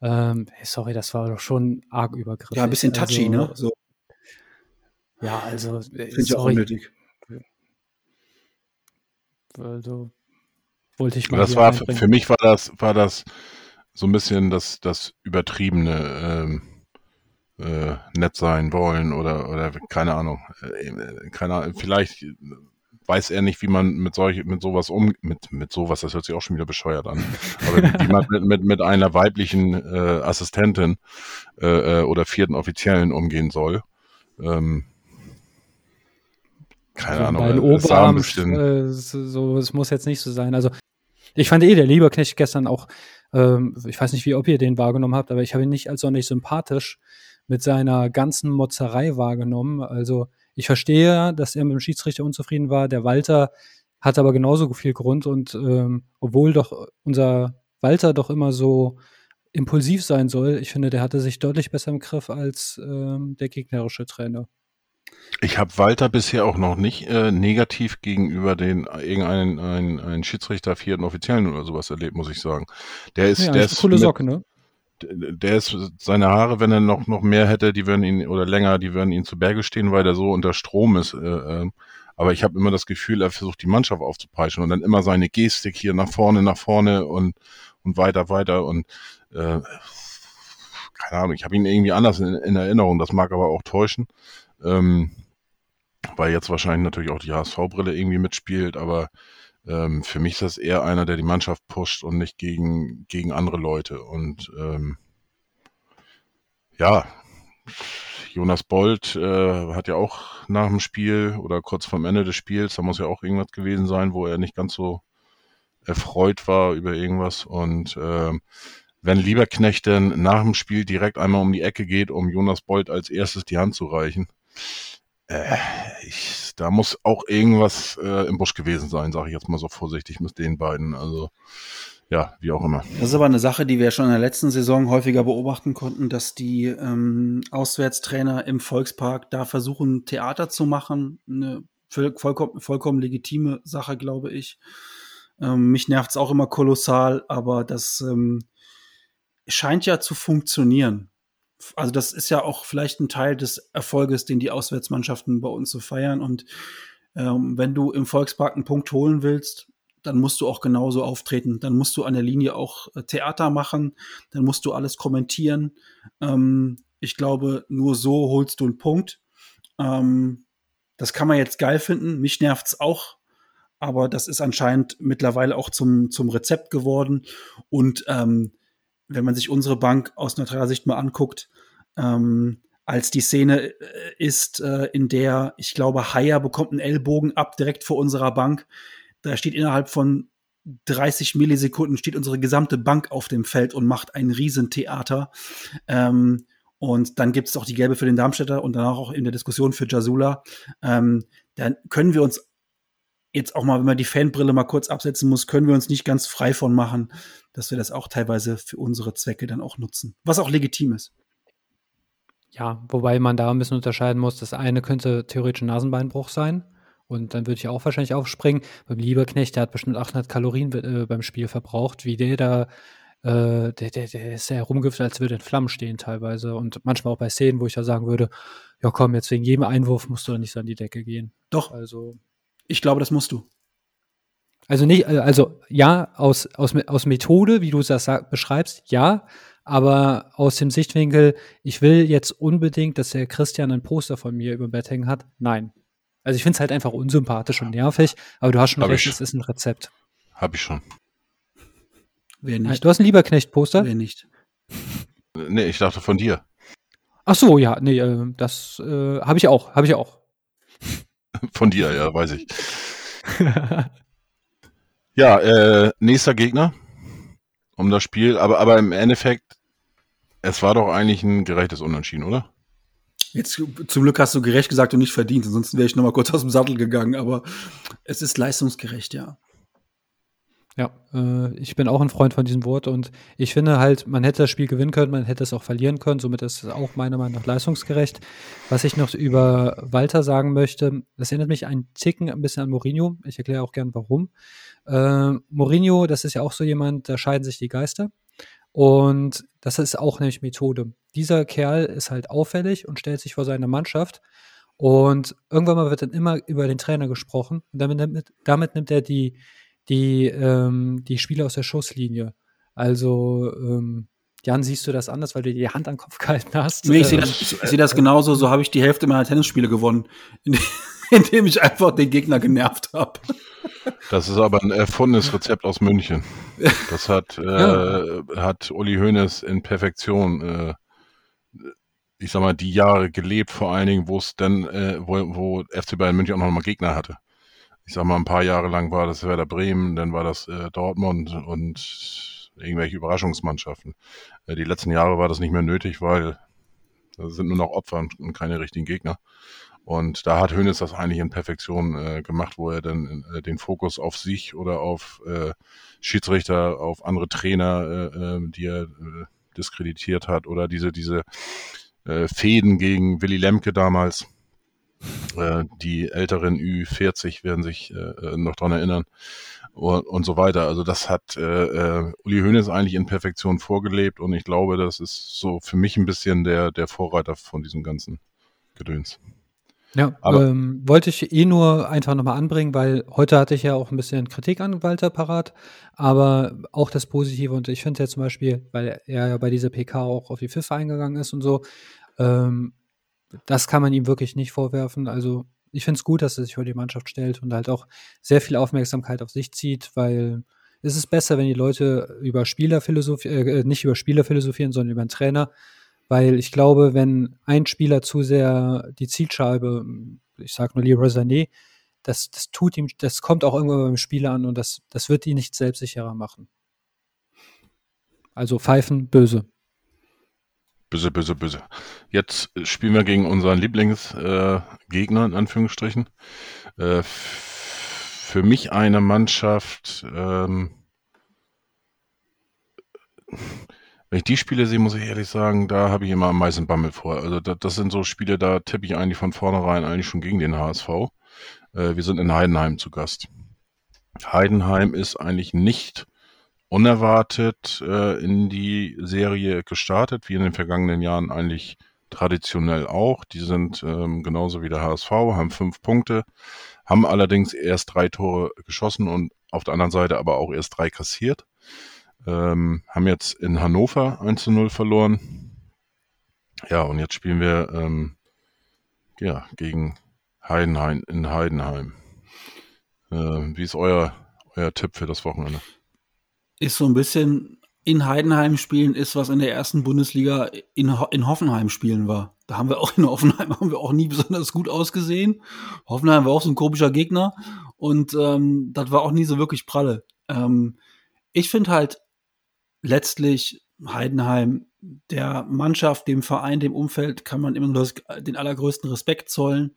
ähm, sorry, das war doch schon arg übergriffig. Ja, ein bisschen touchy, also, ne? So. Ja, also. Finde ich auch unnötig. Also, wollte ich mal. Das war, für mich war das, war das so ein bisschen das, das übertriebene, ähm, äh, nett sein wollen oder, oder keine Ahnung. Äh, keine Ahnung, vielleicht weiß er nicht, wie man mit solch, mit sowas um, mit, mit sowas, das hört sich auch schon wieder bescheuert an, aber wie, *laughs* wie man mit, mit, mit einer weiblichen äh, Assistentin äh, äh oder vierten Offiziellen umgehen soll. Ähm, keine also Ahnung. Oberarm, äh, so, es muss jetzt nicht so sein. Also ich fand eh der Lieberknecht gestern auch, ähm, ich weiß nicht, wie ob ihr den wahrgenommen habt, aber ich habe ihn nicht als sonderlich sympathisch mit seiner ganzen Motzerei wahrgenommen. Also ich verstehe, dass er mit dem Schiedsrichter unzufrieden war. Der Walter hat aber genauso viel Grund und ähm, obwohl doch unser Walter doch immer so impulsiv sein soll, ich finde, der hatte sich deutlich besser im Griff als ähm, der gegnerische Trainer. Ich habe Walter bisher auch noch nicht äh, negativ gegenüber den irgendeinen einen, einen Schiedsrichter, vierten Offiziellen oder sowas erlebt, muss ich sagen. Der ist, ja, der ist, eine coole Socke, ne? Der ist seine Haare, wenn er noch noch mehr hätte, die würden ihn oder länger, die würden ihn zu Berge stehen, weil er so unter Strom ist. Äh, äh, aber ich habe immer das Gefühl, er versucht die Mannschaft aufzupeitschen und dann immer seine Gestik hier nach vorne, nach vorne und und weiter, weiter und äh, keine Ahnung. Ich habe ihn irgendwie anders in, in Erinnerung. Das mag aber auch täuschen. Ähm, weil jetzt wahrscheinlich natürlich auch die HSV-Brille irgendwie mitspielt, aber ähm, für mich ist das eher einer, der die Mannschaft pusht und nicht gegen, gegen andere Leute. Und ähm, ja, Jonas Bold äh, hat ja auch nach dem Spiel oder kurz vorm Ende des Spiels, da muss ja auch irgendwas gewesen sein, wo er nicht ganz so erfreut war über irgendwas. Und äh, wenn Lieberknecht dann nach dem Spiel direkt einmal um die Ecke geht, um Jonas Bold als erstes die Hand zu reichen, äh, ich, da muss auch irgendwas äh, im Busch gewesen sein, sage ich jetzt mal so vorsichtig mit den beiden. Also ja, wie auch immer. Das ist aber eine Sache, die wir schon in der letzten Saison häufiger beobachten konnten, dass die ähm, Auswärtstrainer im Volkspark da versuchen, Theater zu machen. Eine vollkommen, vollkommen legitime Sache, glaube ich. Ähm, mich nervt es auch immer kolossal, aber das ähm, scheint ja zu funktionieren also das ist ja auch vielleicht ein Teil des Erfolges, den die Auswärtsmannschaften bei uns so feiern. Und ähm, wenn du im Volkspark einen Punkt holen willst, dann musst du auch genauso auftreten. Dann musst du an der Linie auch äh, Theater machen. Dann musst du alles kommentieren. Ähm, ich glaube, nur so holst du einen Punkt. Ähm, das kann man jetzt geil finden. Mich nervt's auch. Aber das ist anscheinend mittlerweile auch zum, zum Rezept geworden. Und ähm, wenn man sich unsere Bank aus neutraler Sicht mal anguckt, ähm, als die Szene äh, ist, äh, in der, ich glaube, Haier bekommt einen Ellbogen ab direkt vor unserer Bank. Da steht innerhalb von 30 Millisekunden steht unsere gesamte Bank auf dem Feld und macht ein Riesentheater. Ähm, und dann gibt es auch die gelbe für den Darmstädter und danach auch in der Diskussion für Jasula. Ähm, dann können wir uns jetzt auch mal, wenn man die Fanbrille mal kurz absetzen muss, können wir uns nicht ganz frei von machen, dass wir das auch teilweise für unsere Zwecke dann auch nutzen. Was auch legitim ist. Ja, wobei man da ein bisschen unterscheiden muss. Das eine könnte theoretisch ein Nasenbeinbruch sein. Und dann würde ich auch wahrscheinlich aufspringen. Beim Lieberknecht, der hat bestimmt 800 Kalorien äh, beim Spiel verbraucht, wie der da, äh, der, der, der ist ja herumgiftet, als würde in Flammen stehen teilweise. Und manchmal auch bei Szenen, wo ich da sagen würde, ja komm, jetzt wegen jedem Einwurf musst du doch nicht so an die Decke gehen. Doch. Also. Ich glaube, das musst du. Also nicht, äh, also ja, aus, aus, aus Methode, wie du das beschreibst, ja, aber aus dem Sichtwinkel, ich will jetzt unbedingt, dass der Christian ein Poster von mir über dem Bett hängen hat. Nein. Also ich finde es halt einfach unsympathisch und nervig, aber du hast schon Hab recht, ich. es ist ein Rezept. Hab ich schon. Wer nicht? Du hast ein Lieberknecht-Poster? Wer nicht? Nee, ich dachte von dir. Ach so, ja, nee, äh, das äh, habe ich auch, habe ich auch. *laughs* Von dir, ja, weiß ich. Ja, äh, nächster Gegner um das Spiel, aber, aber im Endeffekt, es war doch eigentlich ein gerechtes Unentschieden, oder? Jetzt zum Glück hast du gerecht gesagt und nicht verdient, ansonsten wäre ich noch mal kurz aus dem Sattel gegangen, aber es ist leistungsgerecht, ja. Ja, äh, ich bin auch ein Freund von diesem Wort und ich finde halt, man hätte das Spiel gewinnen können, man hätte es auch verlieren können, somit ist es auch meiner Meinung nach leistungsgerecht. Was ich noch über Walter sagen möchte, das erinnert mich einen Ticken ein bisschen an Mourinho. Ich erkläre auch gern warum. Äh, Mourinho, das ist ja auch so jemand, da scheiden sich die Geister. Und das ist auch nämlich Methode. Dieser Kerl ist halt auffällig und stellt sich vor seine Mannschaft. Und irgendwann mal wird dann immer über den Trainer gesprochen. Und damit, nimmt- damit nimmt er die, die, ähm, die Spieler aus der Schusslinie. Also, ähm, Jan, siehst du das anders, weil du die Hand an den Kopf *laughs* gehalten hast? Nee, ich sehe das, ich, ich sehe das genauso, so habe ich die Hälfte meiner Tennisspiele gewonnen, *laughs* indem, indem ich einfach den Gegner genervt habe. Das ist aber ein erfundenes Rezept aus München. Das hat, *laughs* äh, Ja. hat Uli Hoeneß in Perfektion, äh, ich sag mal, die Jahre gelebt, vor allen Dingen, wo es dann, äh, wo, wo FC Bayern München auch noch mal Gegner hatte. Ich sag mal, ein paar Jahre lang war das Werder Bremen, dann war das äh, Dortmund und irgendwelche Überraschungsmannschaften. Äh, die letzten Jahre war das nicht mehr nötig, weil das sind nur noch Opfer und keine richtigen Gegner. Und da hat Hönes das eigentlich in Perfektion äh, gemacht, wo er dann äh, den Fokus auf sich oder auf äh, Schiedsrichter, auf andere Trainer, äh, äh, die er äh, diskreditiert hat oder diese, diese äh, Fäden gegen Willy Lemke damals. Äh, die älteren Ü40 werden sich äh, äh, noch dran erinnern und, und so weiter. Also das hat äh, äh, Uli Hoeneß eigentlich in Perfektion vorgelebt und ich glaube, das ist so für mich ein bisschen der, der Vorreiter von diesem ganzen Gedöns. Ja, Aber- ähm, wollte ich eh nur einfach nochmal anbringen, weil heute hatte ich ja auch ein bisschen Kritik an Walter parat, aber auch das Positive und ich finde ja zum Beispiel, weil er ja bei dieser PK auch auf die Pfiffe eingegangen ist und so, ähm, das kann man ihm wirklich nicht vorwerfen. Also ich finde es gut, dass er sich vor die Mannschaft stellt und halt auch sehr viel Aufmerksamkeit auf sich zieht, weil es ist besser, wenn die Leute über Spieler philosophieren, äh, nicht über Spieler philosophieren, sondern über den Trainer. Weil ich glaube, wenn ein Spieler zu sehr die Zielscheibe, ich sag nur Leroy Sané, das, das tut ihm, das kommt auch irgendwann beim Spieler an und das, das wird ihn nicht selbstsicherer machen. Also pfeifen, böse. Böse, böse, böse. Jetzt spielen wir gegen unseren Lieblingsgegner, äh, in Anführungsstrichen. Äh, für mich eine Mannschaft, ähm, wenn ich die Spiele sehe, muss ich ehrlich sagen, da habe ich immer am meisten Bammel vor. Also das, das sind so Spiele, da tippe ich eigentlich von vornherein eigentlich schon gegen den HSV. Äh, wir sind in Heidenheim zu Gast. Heidenheim ist eigentlich nicht unerwartet äh, in die Serie gestartet, wie in den vergangenen Jahren eigentlich traditionell auch. Die sind ähm, genauso wie der HSV, haben fünf Punkte, haben allerdings erst drei Tore geschossen und auf der anderen Seite aber auch erst drei kassiert. Ähm, haben jetzt in Hannover 1 zu 0 verloren. Ja, und jetzt spielen wir ähm, ja, gegen Heidenheim in Heidenheim. Äh, wie ist euer, euer Tipp für das Wochenende? Ist so ein bisschen in Heidenheim spielen, ist was in der ersten Bundesliga in, Ho in Hoffenheim spielen war. Da haben wir auch in Hoffenheim *laughs* haben wir auch nie besonders gut ausgesehen. Hoffenheim war auch so ein komischer Gegner und ähm, das war auch nie so wirklich pralle. Ähm, ich finde halt letztlich Heidenheim der Mannschaft, dem Verein, dem Umfeld kann man immer nur das, den allergrößten Respekt zollen.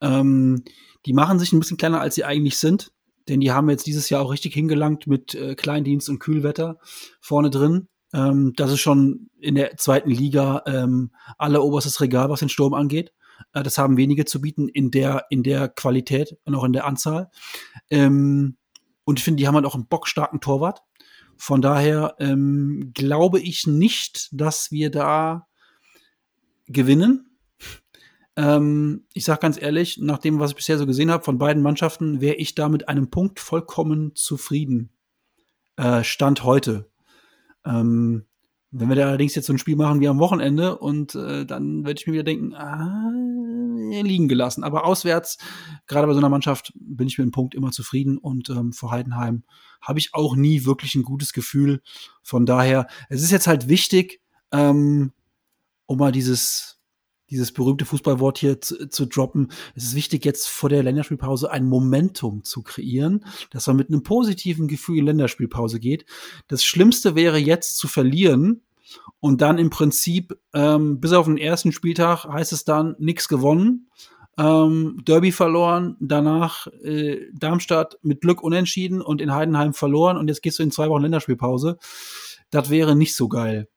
Ähm, die machen sich ein bisschen kleiner, als sie eigentlich sind. Denn die haben jetzt dieses Jahr auch richtig hingelangt mit äh, Kleindienst und Kühlwetter vorne drin. Ähm, das ist schon in der zweiten Liga ähm, aller oberstes Regal, was den Sturm angeht. Äh, das haben wenige zu bieten in der, in der Qualität und auch in der Anzahl. Ähm, und ich finde, die haben halt auch einen bockstarken Torwart. Von daher ähm, glaube ich nicht, dass wir da gewinnen. Ähm, ich sage ganz ehrlich, nach dem, was ich bisher so gesehen habe von beiden Mannschaften, wäre ich da mit einem Punkt vollkommen zufrieden. Äh, Stand heute. Ähm, wenn wir da allerdings jetzt so ein Spiel machen wie am Wochenende und äh, dann werde ich mir wieder denken, ah, liegen gelassen. Aber auswärts, gerade bei so einer Mannschaft, bin ich mit dem Punkt immer zufrieden und ähm, vor Heidenheim habe ich auch nie wirklich ein gutes Gefühl. Von daher, es ist jetzt halt wichtig, ähm, um mal dieses, dieses berühmte Fußballwort hier zu, zu droppen. Es ist wichtig, jetzt vor der Länderspielpause ein Momentum zu kreieren, dass man mit einem positiven Gefühl in Länderspielpause geht. Das Schlimmste wäre jetzt zu verlieren und dann im Prinzip ähm, bis auf den ersten Spieltag heißt es dann nichts gewonnen. Ähm, Derby verloren, danach äh, Darmstadt mit Glück unentschieden und in Heidenheim verloren und jetzt gehst du in zwei Wochen Länderspielpause. Das wäre nicht so geil.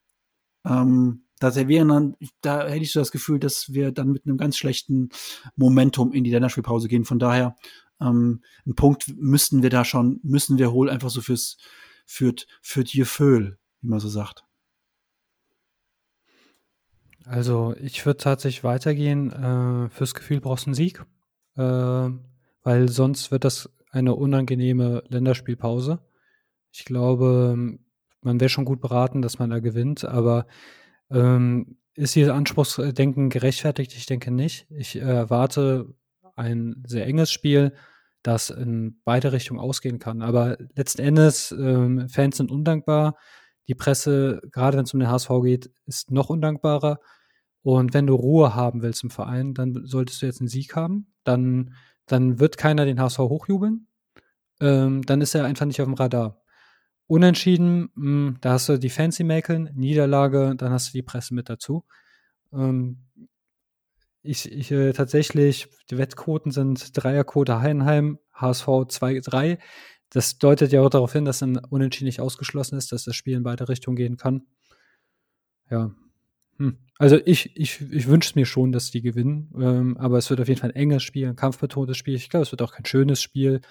Ähm, da wären dann, da hätte ich so das Gefühl, dass wir dann mit einem ganz schlechten Momentum in die Länderspielpause gehen. Von daher, ähm, einen Punkt müssten wir da schon, müssen wir holen, einfach so fürs, für, für die Gefühl, wie man so sagt. Also ich würde tatsächlich weitergehen. Äh, fürs Gefühl brauchst du einen Sieg, äh, weil sonst wird das eine unangenehme Länderspielpause. Ich glaube, man wäre schon gut beraten, dass man da gewinnt, aber ähm, ist dieses Anspruchsdenken gerechtfertigt? Ich denke nicht. Ich erwarte ein sehr enges Spiel, das in beide Richtungen ausgehen kann. Aber letzten Endes, ähm, Fans sind undankbar. Die Presse, gerade wenn es um den HSV geht, ist noch undankbarer. Und wenn du Ruhe haben willst im Verein, dann solltest du jetzt einen Sieg haben. Dann, dann wird keiner den HSV hochjubeln. Ähm, dann ist er einfach nicht auf dem Radar. Unentschieden, mh, hm, da hast du die Fancy Mäkeln, Niederlage, dann hast du die Presse mit dazu. Ähm, ich, ich äh, tatsächlich, die Wettquoten sind Dreierquote Heidenheim, HSV 2-3. Das deutet ja auch darauf hin, dass ein Unentschieden nicht ausgeschlossen ist, dass das Spiel in beide Richtungen gehen kann. Ja. Hm. Also ich, ich, ich wünsche mir schon, dass die gewinnen, ähm, aber es wird auf jeden Fall ein enges Spiel, ein kampfbetontes Spiel. Ich glaube, es wird auch kein schönes Spiel.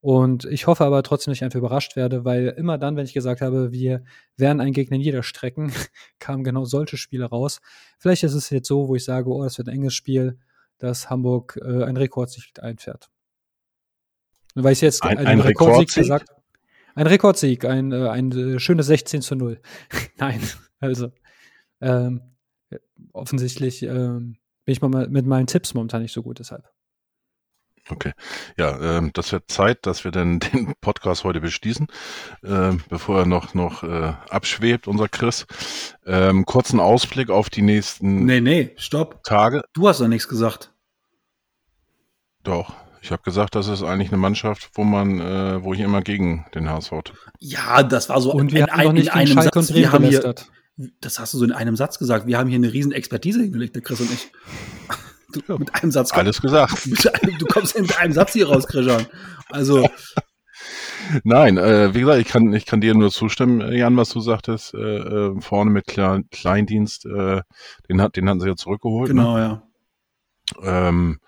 Und ich hoffe aber trotzdem, dass ich einfach überrascht werde, weil immer dann, wenn ich gesagt habe, wir werden einen Gegner niederstrecken, *laughs* kamen genau solche Spiele raus. Vielleicht ist es jetzt so, wo ich sage, oh, das wird ein enges Spiel, dass Hamburg äh, ein Rekordsieg einfährt. Weil ich jetzt ein, ein Rekordsieg gesagt ein Rekordsieg, ein, äh, ein äh, schönes 16 zu 0. *laughs* Nein, also ähm, offensichtlich ähm, bin ich mal mit meinen Tipps momentan nicht so gut, deshalb. Okay. Ja, ähm, das wird Zeit, dass wir dann *laughs* den Podcast heute beschließen, äh, bevor er noch, noch äh, abschwebt, unser Chris. Ähm, kurzen Ausblick auf die nächsten nee, nee, stopp. Tage. Du hast doch nichts gesagt. Doch. Ich habe gesagt, das ist eigentlich eine Mannschaft, wo man, äh, wo ich immer gegen den HSV. Ja, das war so und wir in, haben in, in einem Schalke Satz. Wir haben hier, das hast du so in einem Satz gesagt. Wir haben hier eine riesen Expertise hingelegt, der Chris und ich. Du, ja, mit einem Satz. Alles gesagt. *laughs* Einem, du kommst mit einem Satz hier raus, Krishan. Also. *laughs* Nein, äh, wie gesagt, ich kann, ich kann dir nur zustimmen, Jan, was du sagtest. Äh, äh vorne mit Kle Kleindienst, äh, den, hat, den hatten sie ja zurückgeholt. Genau, ne? ja. Ähm,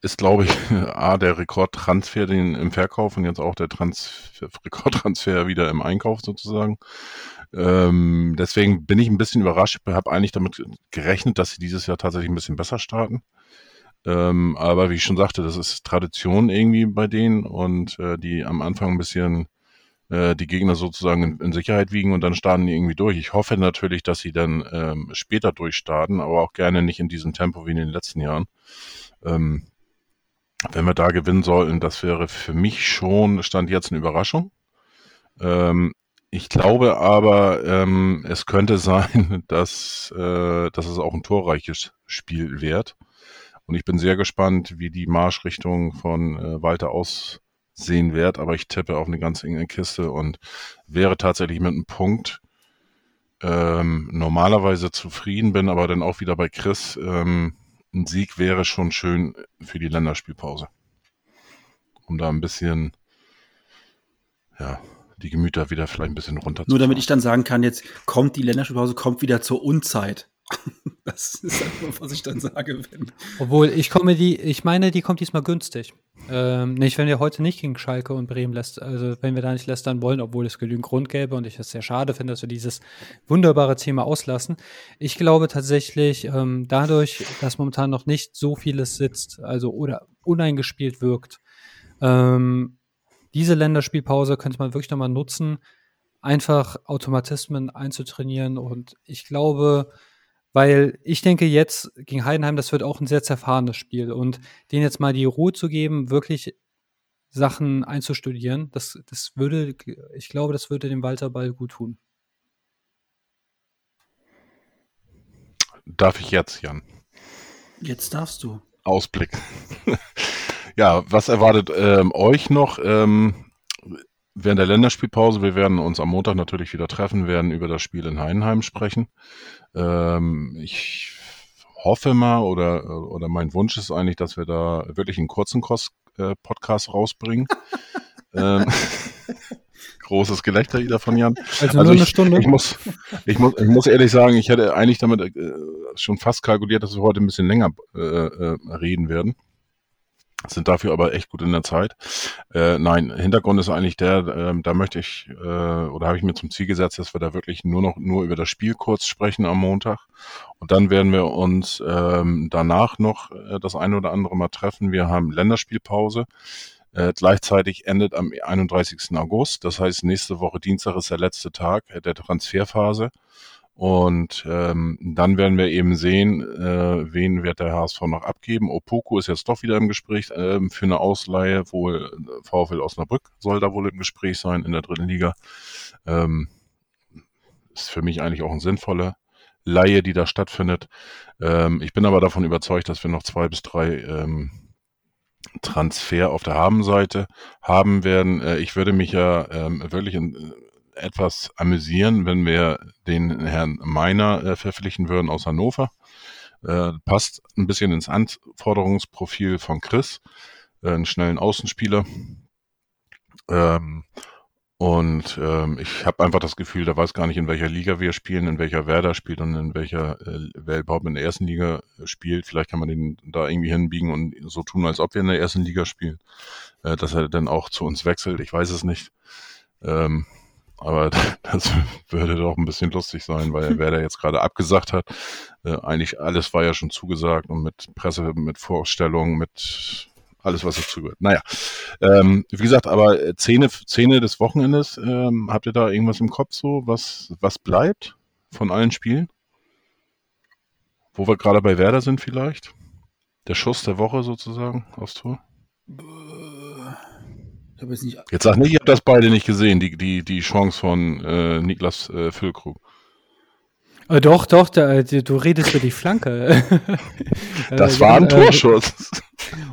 ist, glaube ich, *laughs* A, der Rekordtransfer den, im Verkauf und jetzt auch der Transfer, Rekordtransfer wieder im Einkauf sozusagen. Ähm, deswegen bin ich ein bisschen überrascht. Ich habe eigentlich damit gerechnet, dass sie dieses Jahr tatsächlich ein bisschen besser starten. Ähm, aber wie ich schon sagte, das ist Tradition irgendwie bei denen und äh, die am Anfang ein bisschen äh, die Gegner sozusagen in, Sicherheit wiegen und dann starten die irgendwie durch. Ich hoffe natürlich, dass sie dann ähm, später durchstarten, aber auch gerne nicht in diesem Tempo wie in den letzten Jahren. Ähm, wenn wir da gewinnen sollten, das wäre für mich schon, stand jetzt eine Überraschung. Ähm, ich glaube aber, ähm, es könnte sein, *laughs* dass, äh, dass es auch ein torreiches Spiel wird. Und ich bin sehr gespannt, wie die Marschrichtung von äh, Walter aussehen wird. Aber ich tippe auf eine ganz enge Kiste und wäre tatsächlich mit einem Punkt ähm, normalerweise zufrieden, bin aber dann auch wieder bei Chris. Ähm, ein Sieg wäre schon schön für die Länderspielpause. Um da ein bisschen, ja, die Gemüter wieder vielleicht ein bisschen runter Nur damit ich dann sagen kann, jetzt kommt die Länderspielpause, kommt wieder zur Unzeit. *laughs* Das ist einfach, was ich dann sage. Wenn Obwohl, ich komme die, ich meine, die kommt diesmal günstig. Ähm, nicht, wenn wir heute nicht gegen Schalke und Bremen lässt, also wenn wir da nicht lästern wollen, obwohl es genügend Grund gäbe und ich es sehr schade finde, dass wir dieses wunderbare Thema auslassen. Ich glaube tatsächlich, ähm, dadurch, dass momentan noch nicht so vieles sitzt, also oder uneingespielt wirkt, ähm, diese Länderspielpause könnte man wirklich nochmal nutzen, einfach Automatismen einzutrainieren und ich glaube, weil ich denke jetzt gegen Heidenheim, das wird auch ein sehr zerfahrenes Spiel. Und denen jetzt mal die Ruhe zu geben, wirklich Sachen einzustudieren, das, das würde, ich glaube, das würde dem Walter Ball gut tun. Darf ich jetzt, Jan? Jetzt darfst du. Ausblick. *laughs* ja, was erwartet ähm, euch noch? Ähm, während der Länderspielpause, wir werden uns am Montag natürlich wieder treffen, werden über das Spiel in Heidenheim sprechen. Ähm, ich hoffe mal oder, oder mein Wunsch ist eigentlich, dass wir da wirklich einen kurzen Kost, äh, Podcast rausbringen. *laughs* ähm, *laughs* großes Gelächter wieder von Jan. Also, also nur ich, eine Stunde. Ich muss, ich, muss, ich muss ehrlich sagen, ich hätte eigentlich damit äh, schon fast kalkuliert, dass wir heute ein bisschen länger äh, äh, reden werden sind dafür aber echt gut in der Zeit. Äh, nein, Hintergrund ist eigentlich der, äh, da möchte ich äh, oder habe ich mir zum Ziel gesetzt, dass wir da wirklich nur noch nur über das Spiel kurz sprechen am Montag und dann werden wir uns ähm, danach noch äh, das eine oder andere mal treffen. Wir haben Länderspielpause. Äh, gleichzeitig endet am 31. August, das heißt nächste Woche Dienstag ist der letzte Tag der Transferphase. Und ähm, dann werden wir eben sehen, äh, wen wird der HSV noch abgeben. Opoku ist jetzt doch wieder im Gespräch ähm, für eine Ausleihe. Wohl äh, VfL Osnabrück soll da wohl im Gespräch sein in der dritten Liga. Ähm, ist für mich eigentlich auch ein sinnvoller Laie, die da stattfindet. Ähm, ich bin aber davon überzeugt, dass wir noch zwei bis drei ähm, Transfer auf der Habenseite haben werden. Äh, ich würde mich ja ähm, wirklich in, etwas amüsieren, wenn wir den Herrn Meiner äh, verpflichten würden aus Hannover. Äh, passt ein bisschen ins Anforderungsprofil von Chris, äh, einen schnellen Außenspieler. Ähm, und ähm, ich habe einfach das Gefühl, der weiß gar nicht, in welcher Liga wir spielen, in welcher Werder spielt und in welcher äh, wer überhaupt in der ersten Liga spielt. Vielleicht kann man den da irgendwie hinbiegen und so tun, als ob wir in der ersten Liga spielen. Äh, dass er dann auch zu uns wechselt, ich weiß es nicht. Ähm, aber *laughs* das würde doch ein bisschen lustig sein, weil *laughs* wer da jetzt gerade abgesagt hat, äh, eigentlich alles war ja schon zugesagt und mit Presse, mit Vorstellungen, mit alles, was dazugehört. Naja, ähm, wie gesagt, aber äh, Szene, Szene des Wochenendes, ähm, habt ihr da irgendwas im Kopf so, was, was bleibt von allen Spielen? Wo wir gerade bei Werder sind vielleicht? Der Schuss der Woche sozusagen aufs Tor? Jetzt, nicht jetzt sag nicht, ihr habt das beide nicht gesehen, die, die, die Chance von äh, Niklas äh, Füllkrug. Äh, doch, doch, da, du redest über die Flanke. *laughs* das war ein Torschuss.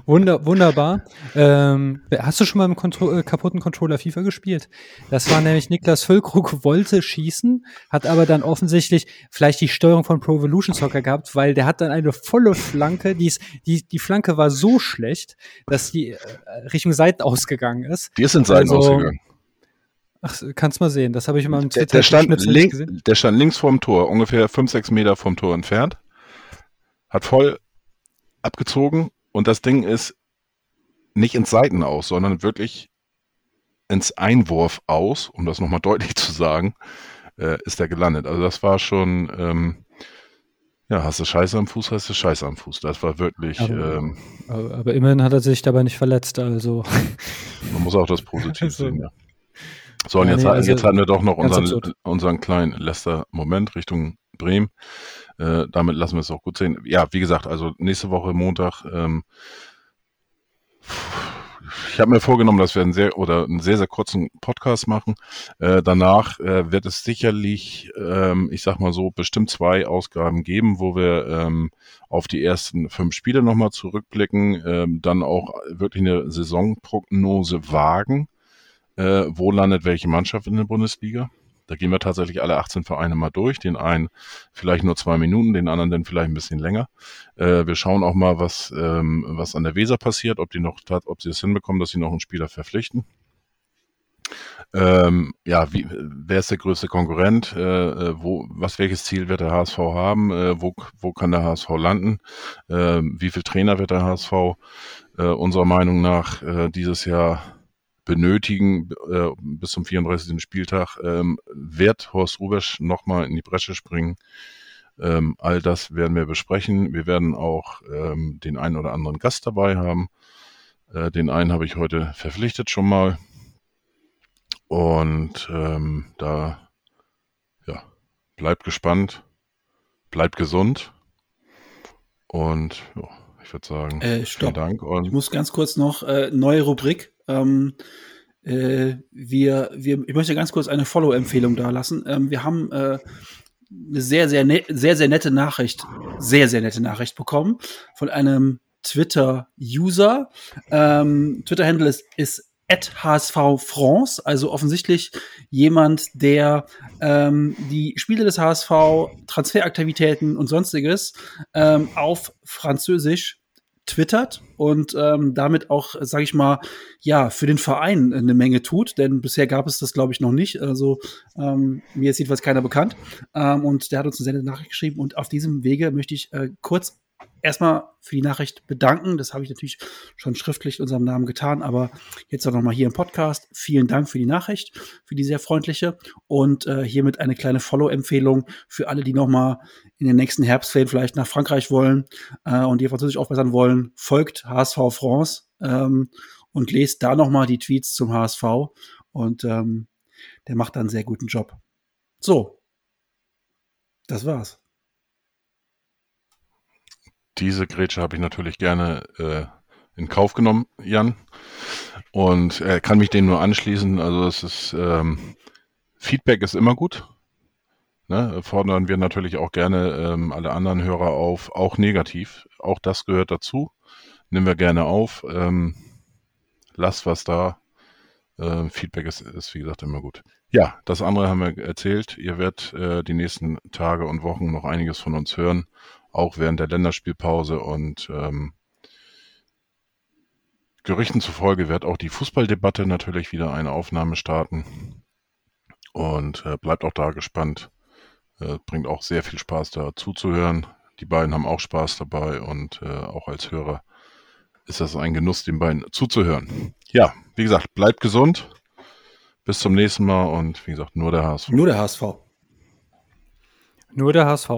Wunder, wunderbar. Ähm, hast du schon mal im Kontro äh, kaputten Controller FIFA gespielt? Das war nämlich Niklas Füllkrug wollte schießen, hat aber dann offensichtlich vielleicht die Steuerung von Pro Evolution Soccer gehabt, weil der hat dann eine volle Flanke, die, ist, die, die Flanke war so schlecht, dass die äh, Richtung Seiten ausgegangen ist. Die ist in Seiten also, ausgegangen. Ach, kannst mal sehen. Das habe ich mal im Twitter der, stand link, der stand links vorm Tor, ungefähr 5, 6 Meter vom Tor entfernt. Hat voll abgezogen und das Ding ist nicht ins Seiten aus, sondern wirklich ins Einwurf aus, um das nochmal *laughs* deutlich zu sagen, äh, ist er gelandet. Also das war schon, ähm, ja, hast du Scheiße am Fuß, hast du Scheiße am Fuß. Das war wirklich. Aber, ähm, aber, aber immerhin hat er sich dabei nicht verletzt, also. *laughs* Man muss auch das Positiv also, sehen, ja. So, und ja, jetzt, nee, also, jetzt hatten wir doch noch unseren, unseren kleinen Leicester-Moment Richtung Bremen. Äh, damit lassen wir es auch gut sehen. Ja, wie gesagt, also nächste Woche Montag. Ähm, ich habe mir vorgenommen, dass wir einen sehr oder einen sehr sehr kurzen Podcast machen. Äh, danach äh, wird es sicherlich, ähm, ich sag mal so, bestimmt zwei Ausgaben geben, wo wir ähm, auf die ersten fünf Spiele nochmal zurückblicken, ähm, dann auch wirklich eine Saisonprognose wagen. Äh, wo landet welche Mannschaft in der Bundesliga? Da gehen wir tatsächlich alle 18 Vereine mal durch. Den einen vielleicht nur zwei Minuten, den anderen dann vielleicht ein bisschen länger. Äh, wir schauen auch mal, was, ähm, was an der Weser passiert, ob die noch, ob sie es hinbekommen, dass sie noch einen Spieler verpflichten. Ähm, ja, wie, wer ist der größte Konkurrent? Äh, äh wo, was, welches Ziel wird der HSV haben? Äh, wo, wo kann der HSV landen? Äh, wie viel Trainer wird der HSV äh, unserer Meinung nach äh, dieses Jahr benötigen äh, bis zum 34. Spieltag? Ähm, wird Horst Rubesch nochmal in die Bresche springen? Ähm, all das werden wir besprechen. Wir werden auch ähm, den einen oder anderen Gast dabei haben. Äh, den einen habe ich heute verpflichtet schon mal. Und ähm, da, ja, bleibt gespannt, bleibt gesund. Und ja, ich würde sagen, äh, vielen Dank. Und ich muss ganz kurz noch, äh, neue Rubrik. Ähm, äh, wir, wir, ich möchte ganz kurz eine Follow-Empfehlung da lassen. Ähm, wir haben äh, eine sehr, sehr, ne sehr, sehr nette Nachricht, sehr, sehr nette Nachricht bekommen von einem Twitter-User. Ähm, Twitter-Handle ist, ist HSV France, also offensichtlich jemand, der ähm, die Spiele des HSV, Transferaktivitäten und sonstiges ähm, auf Französisch twittert und ähm, damit auch, sage ich mal, ja, für den Verein eine Menge tut, denn bisher gab es das, glaube ich, noch nicht. Also ähm, mir ist jedenfalls keiner bekannt. Ähm, und der hat uns eine sehr Nachricht geschrieben und auf diesem Wege möchte ich äh, kurz erstmal für die Nachricht bedanken. Das habe ich natürlich schon schriftlich in unserem Namen getan, aber jetzt auch nochmal hier im Podcast. Vielen Dank für die Nachricht, für die sehr freundliche und äh, hiermit eine kleine Follow-Empfehlung für alle, die nochmal in den nächsten Herbstferien vielleicht nach Frankreich wollen äh, und ihr Französisch aufbessern wollen. Folgt HSV France ähm, und lest da nochmal die Tweets zum HSV und ähm, der macht da einen sehr guten Job. So, das war's diese Grätsche habe ich natürlich gerne äh, in Kauf genommen, Jan. Und äh, kann mich dem nur anschließen. Also es ist ähm, Feedback ist immer gut. Ne? Fordern wir natürlich auch gerne ähm, alle anderen Hörer auf, auch negativ. Auch das gehört dazu. Nehmen wir gerne auf. Ähm, lasst was da. Äh, Feedback ist, ist, wie gesagt, immer gut. Ja, das andere haben wir erzählt. Ihr werdet äh, die nächsten Tage und Wochen noch einiges von uns hören auch während der Länderspielpause und ähm, Gerüchten zufolge wird auch die Fußballdebatte natürlich wieder eine Aufnahme starten und äh, bleibt auch da gespannt. Äh, bringt auch sehr viel Spaß da zuzuhören. Die beiden haben auch Spaß dabei und äh, auch als Hörer ist das ein Genuss, den beiden zuzuhören. Ja, wie gesagt, bleibt gesund. Bis zum nächsten Mal und wie gesagt, nur der HSV. Nur der HSV. Nur der HSV.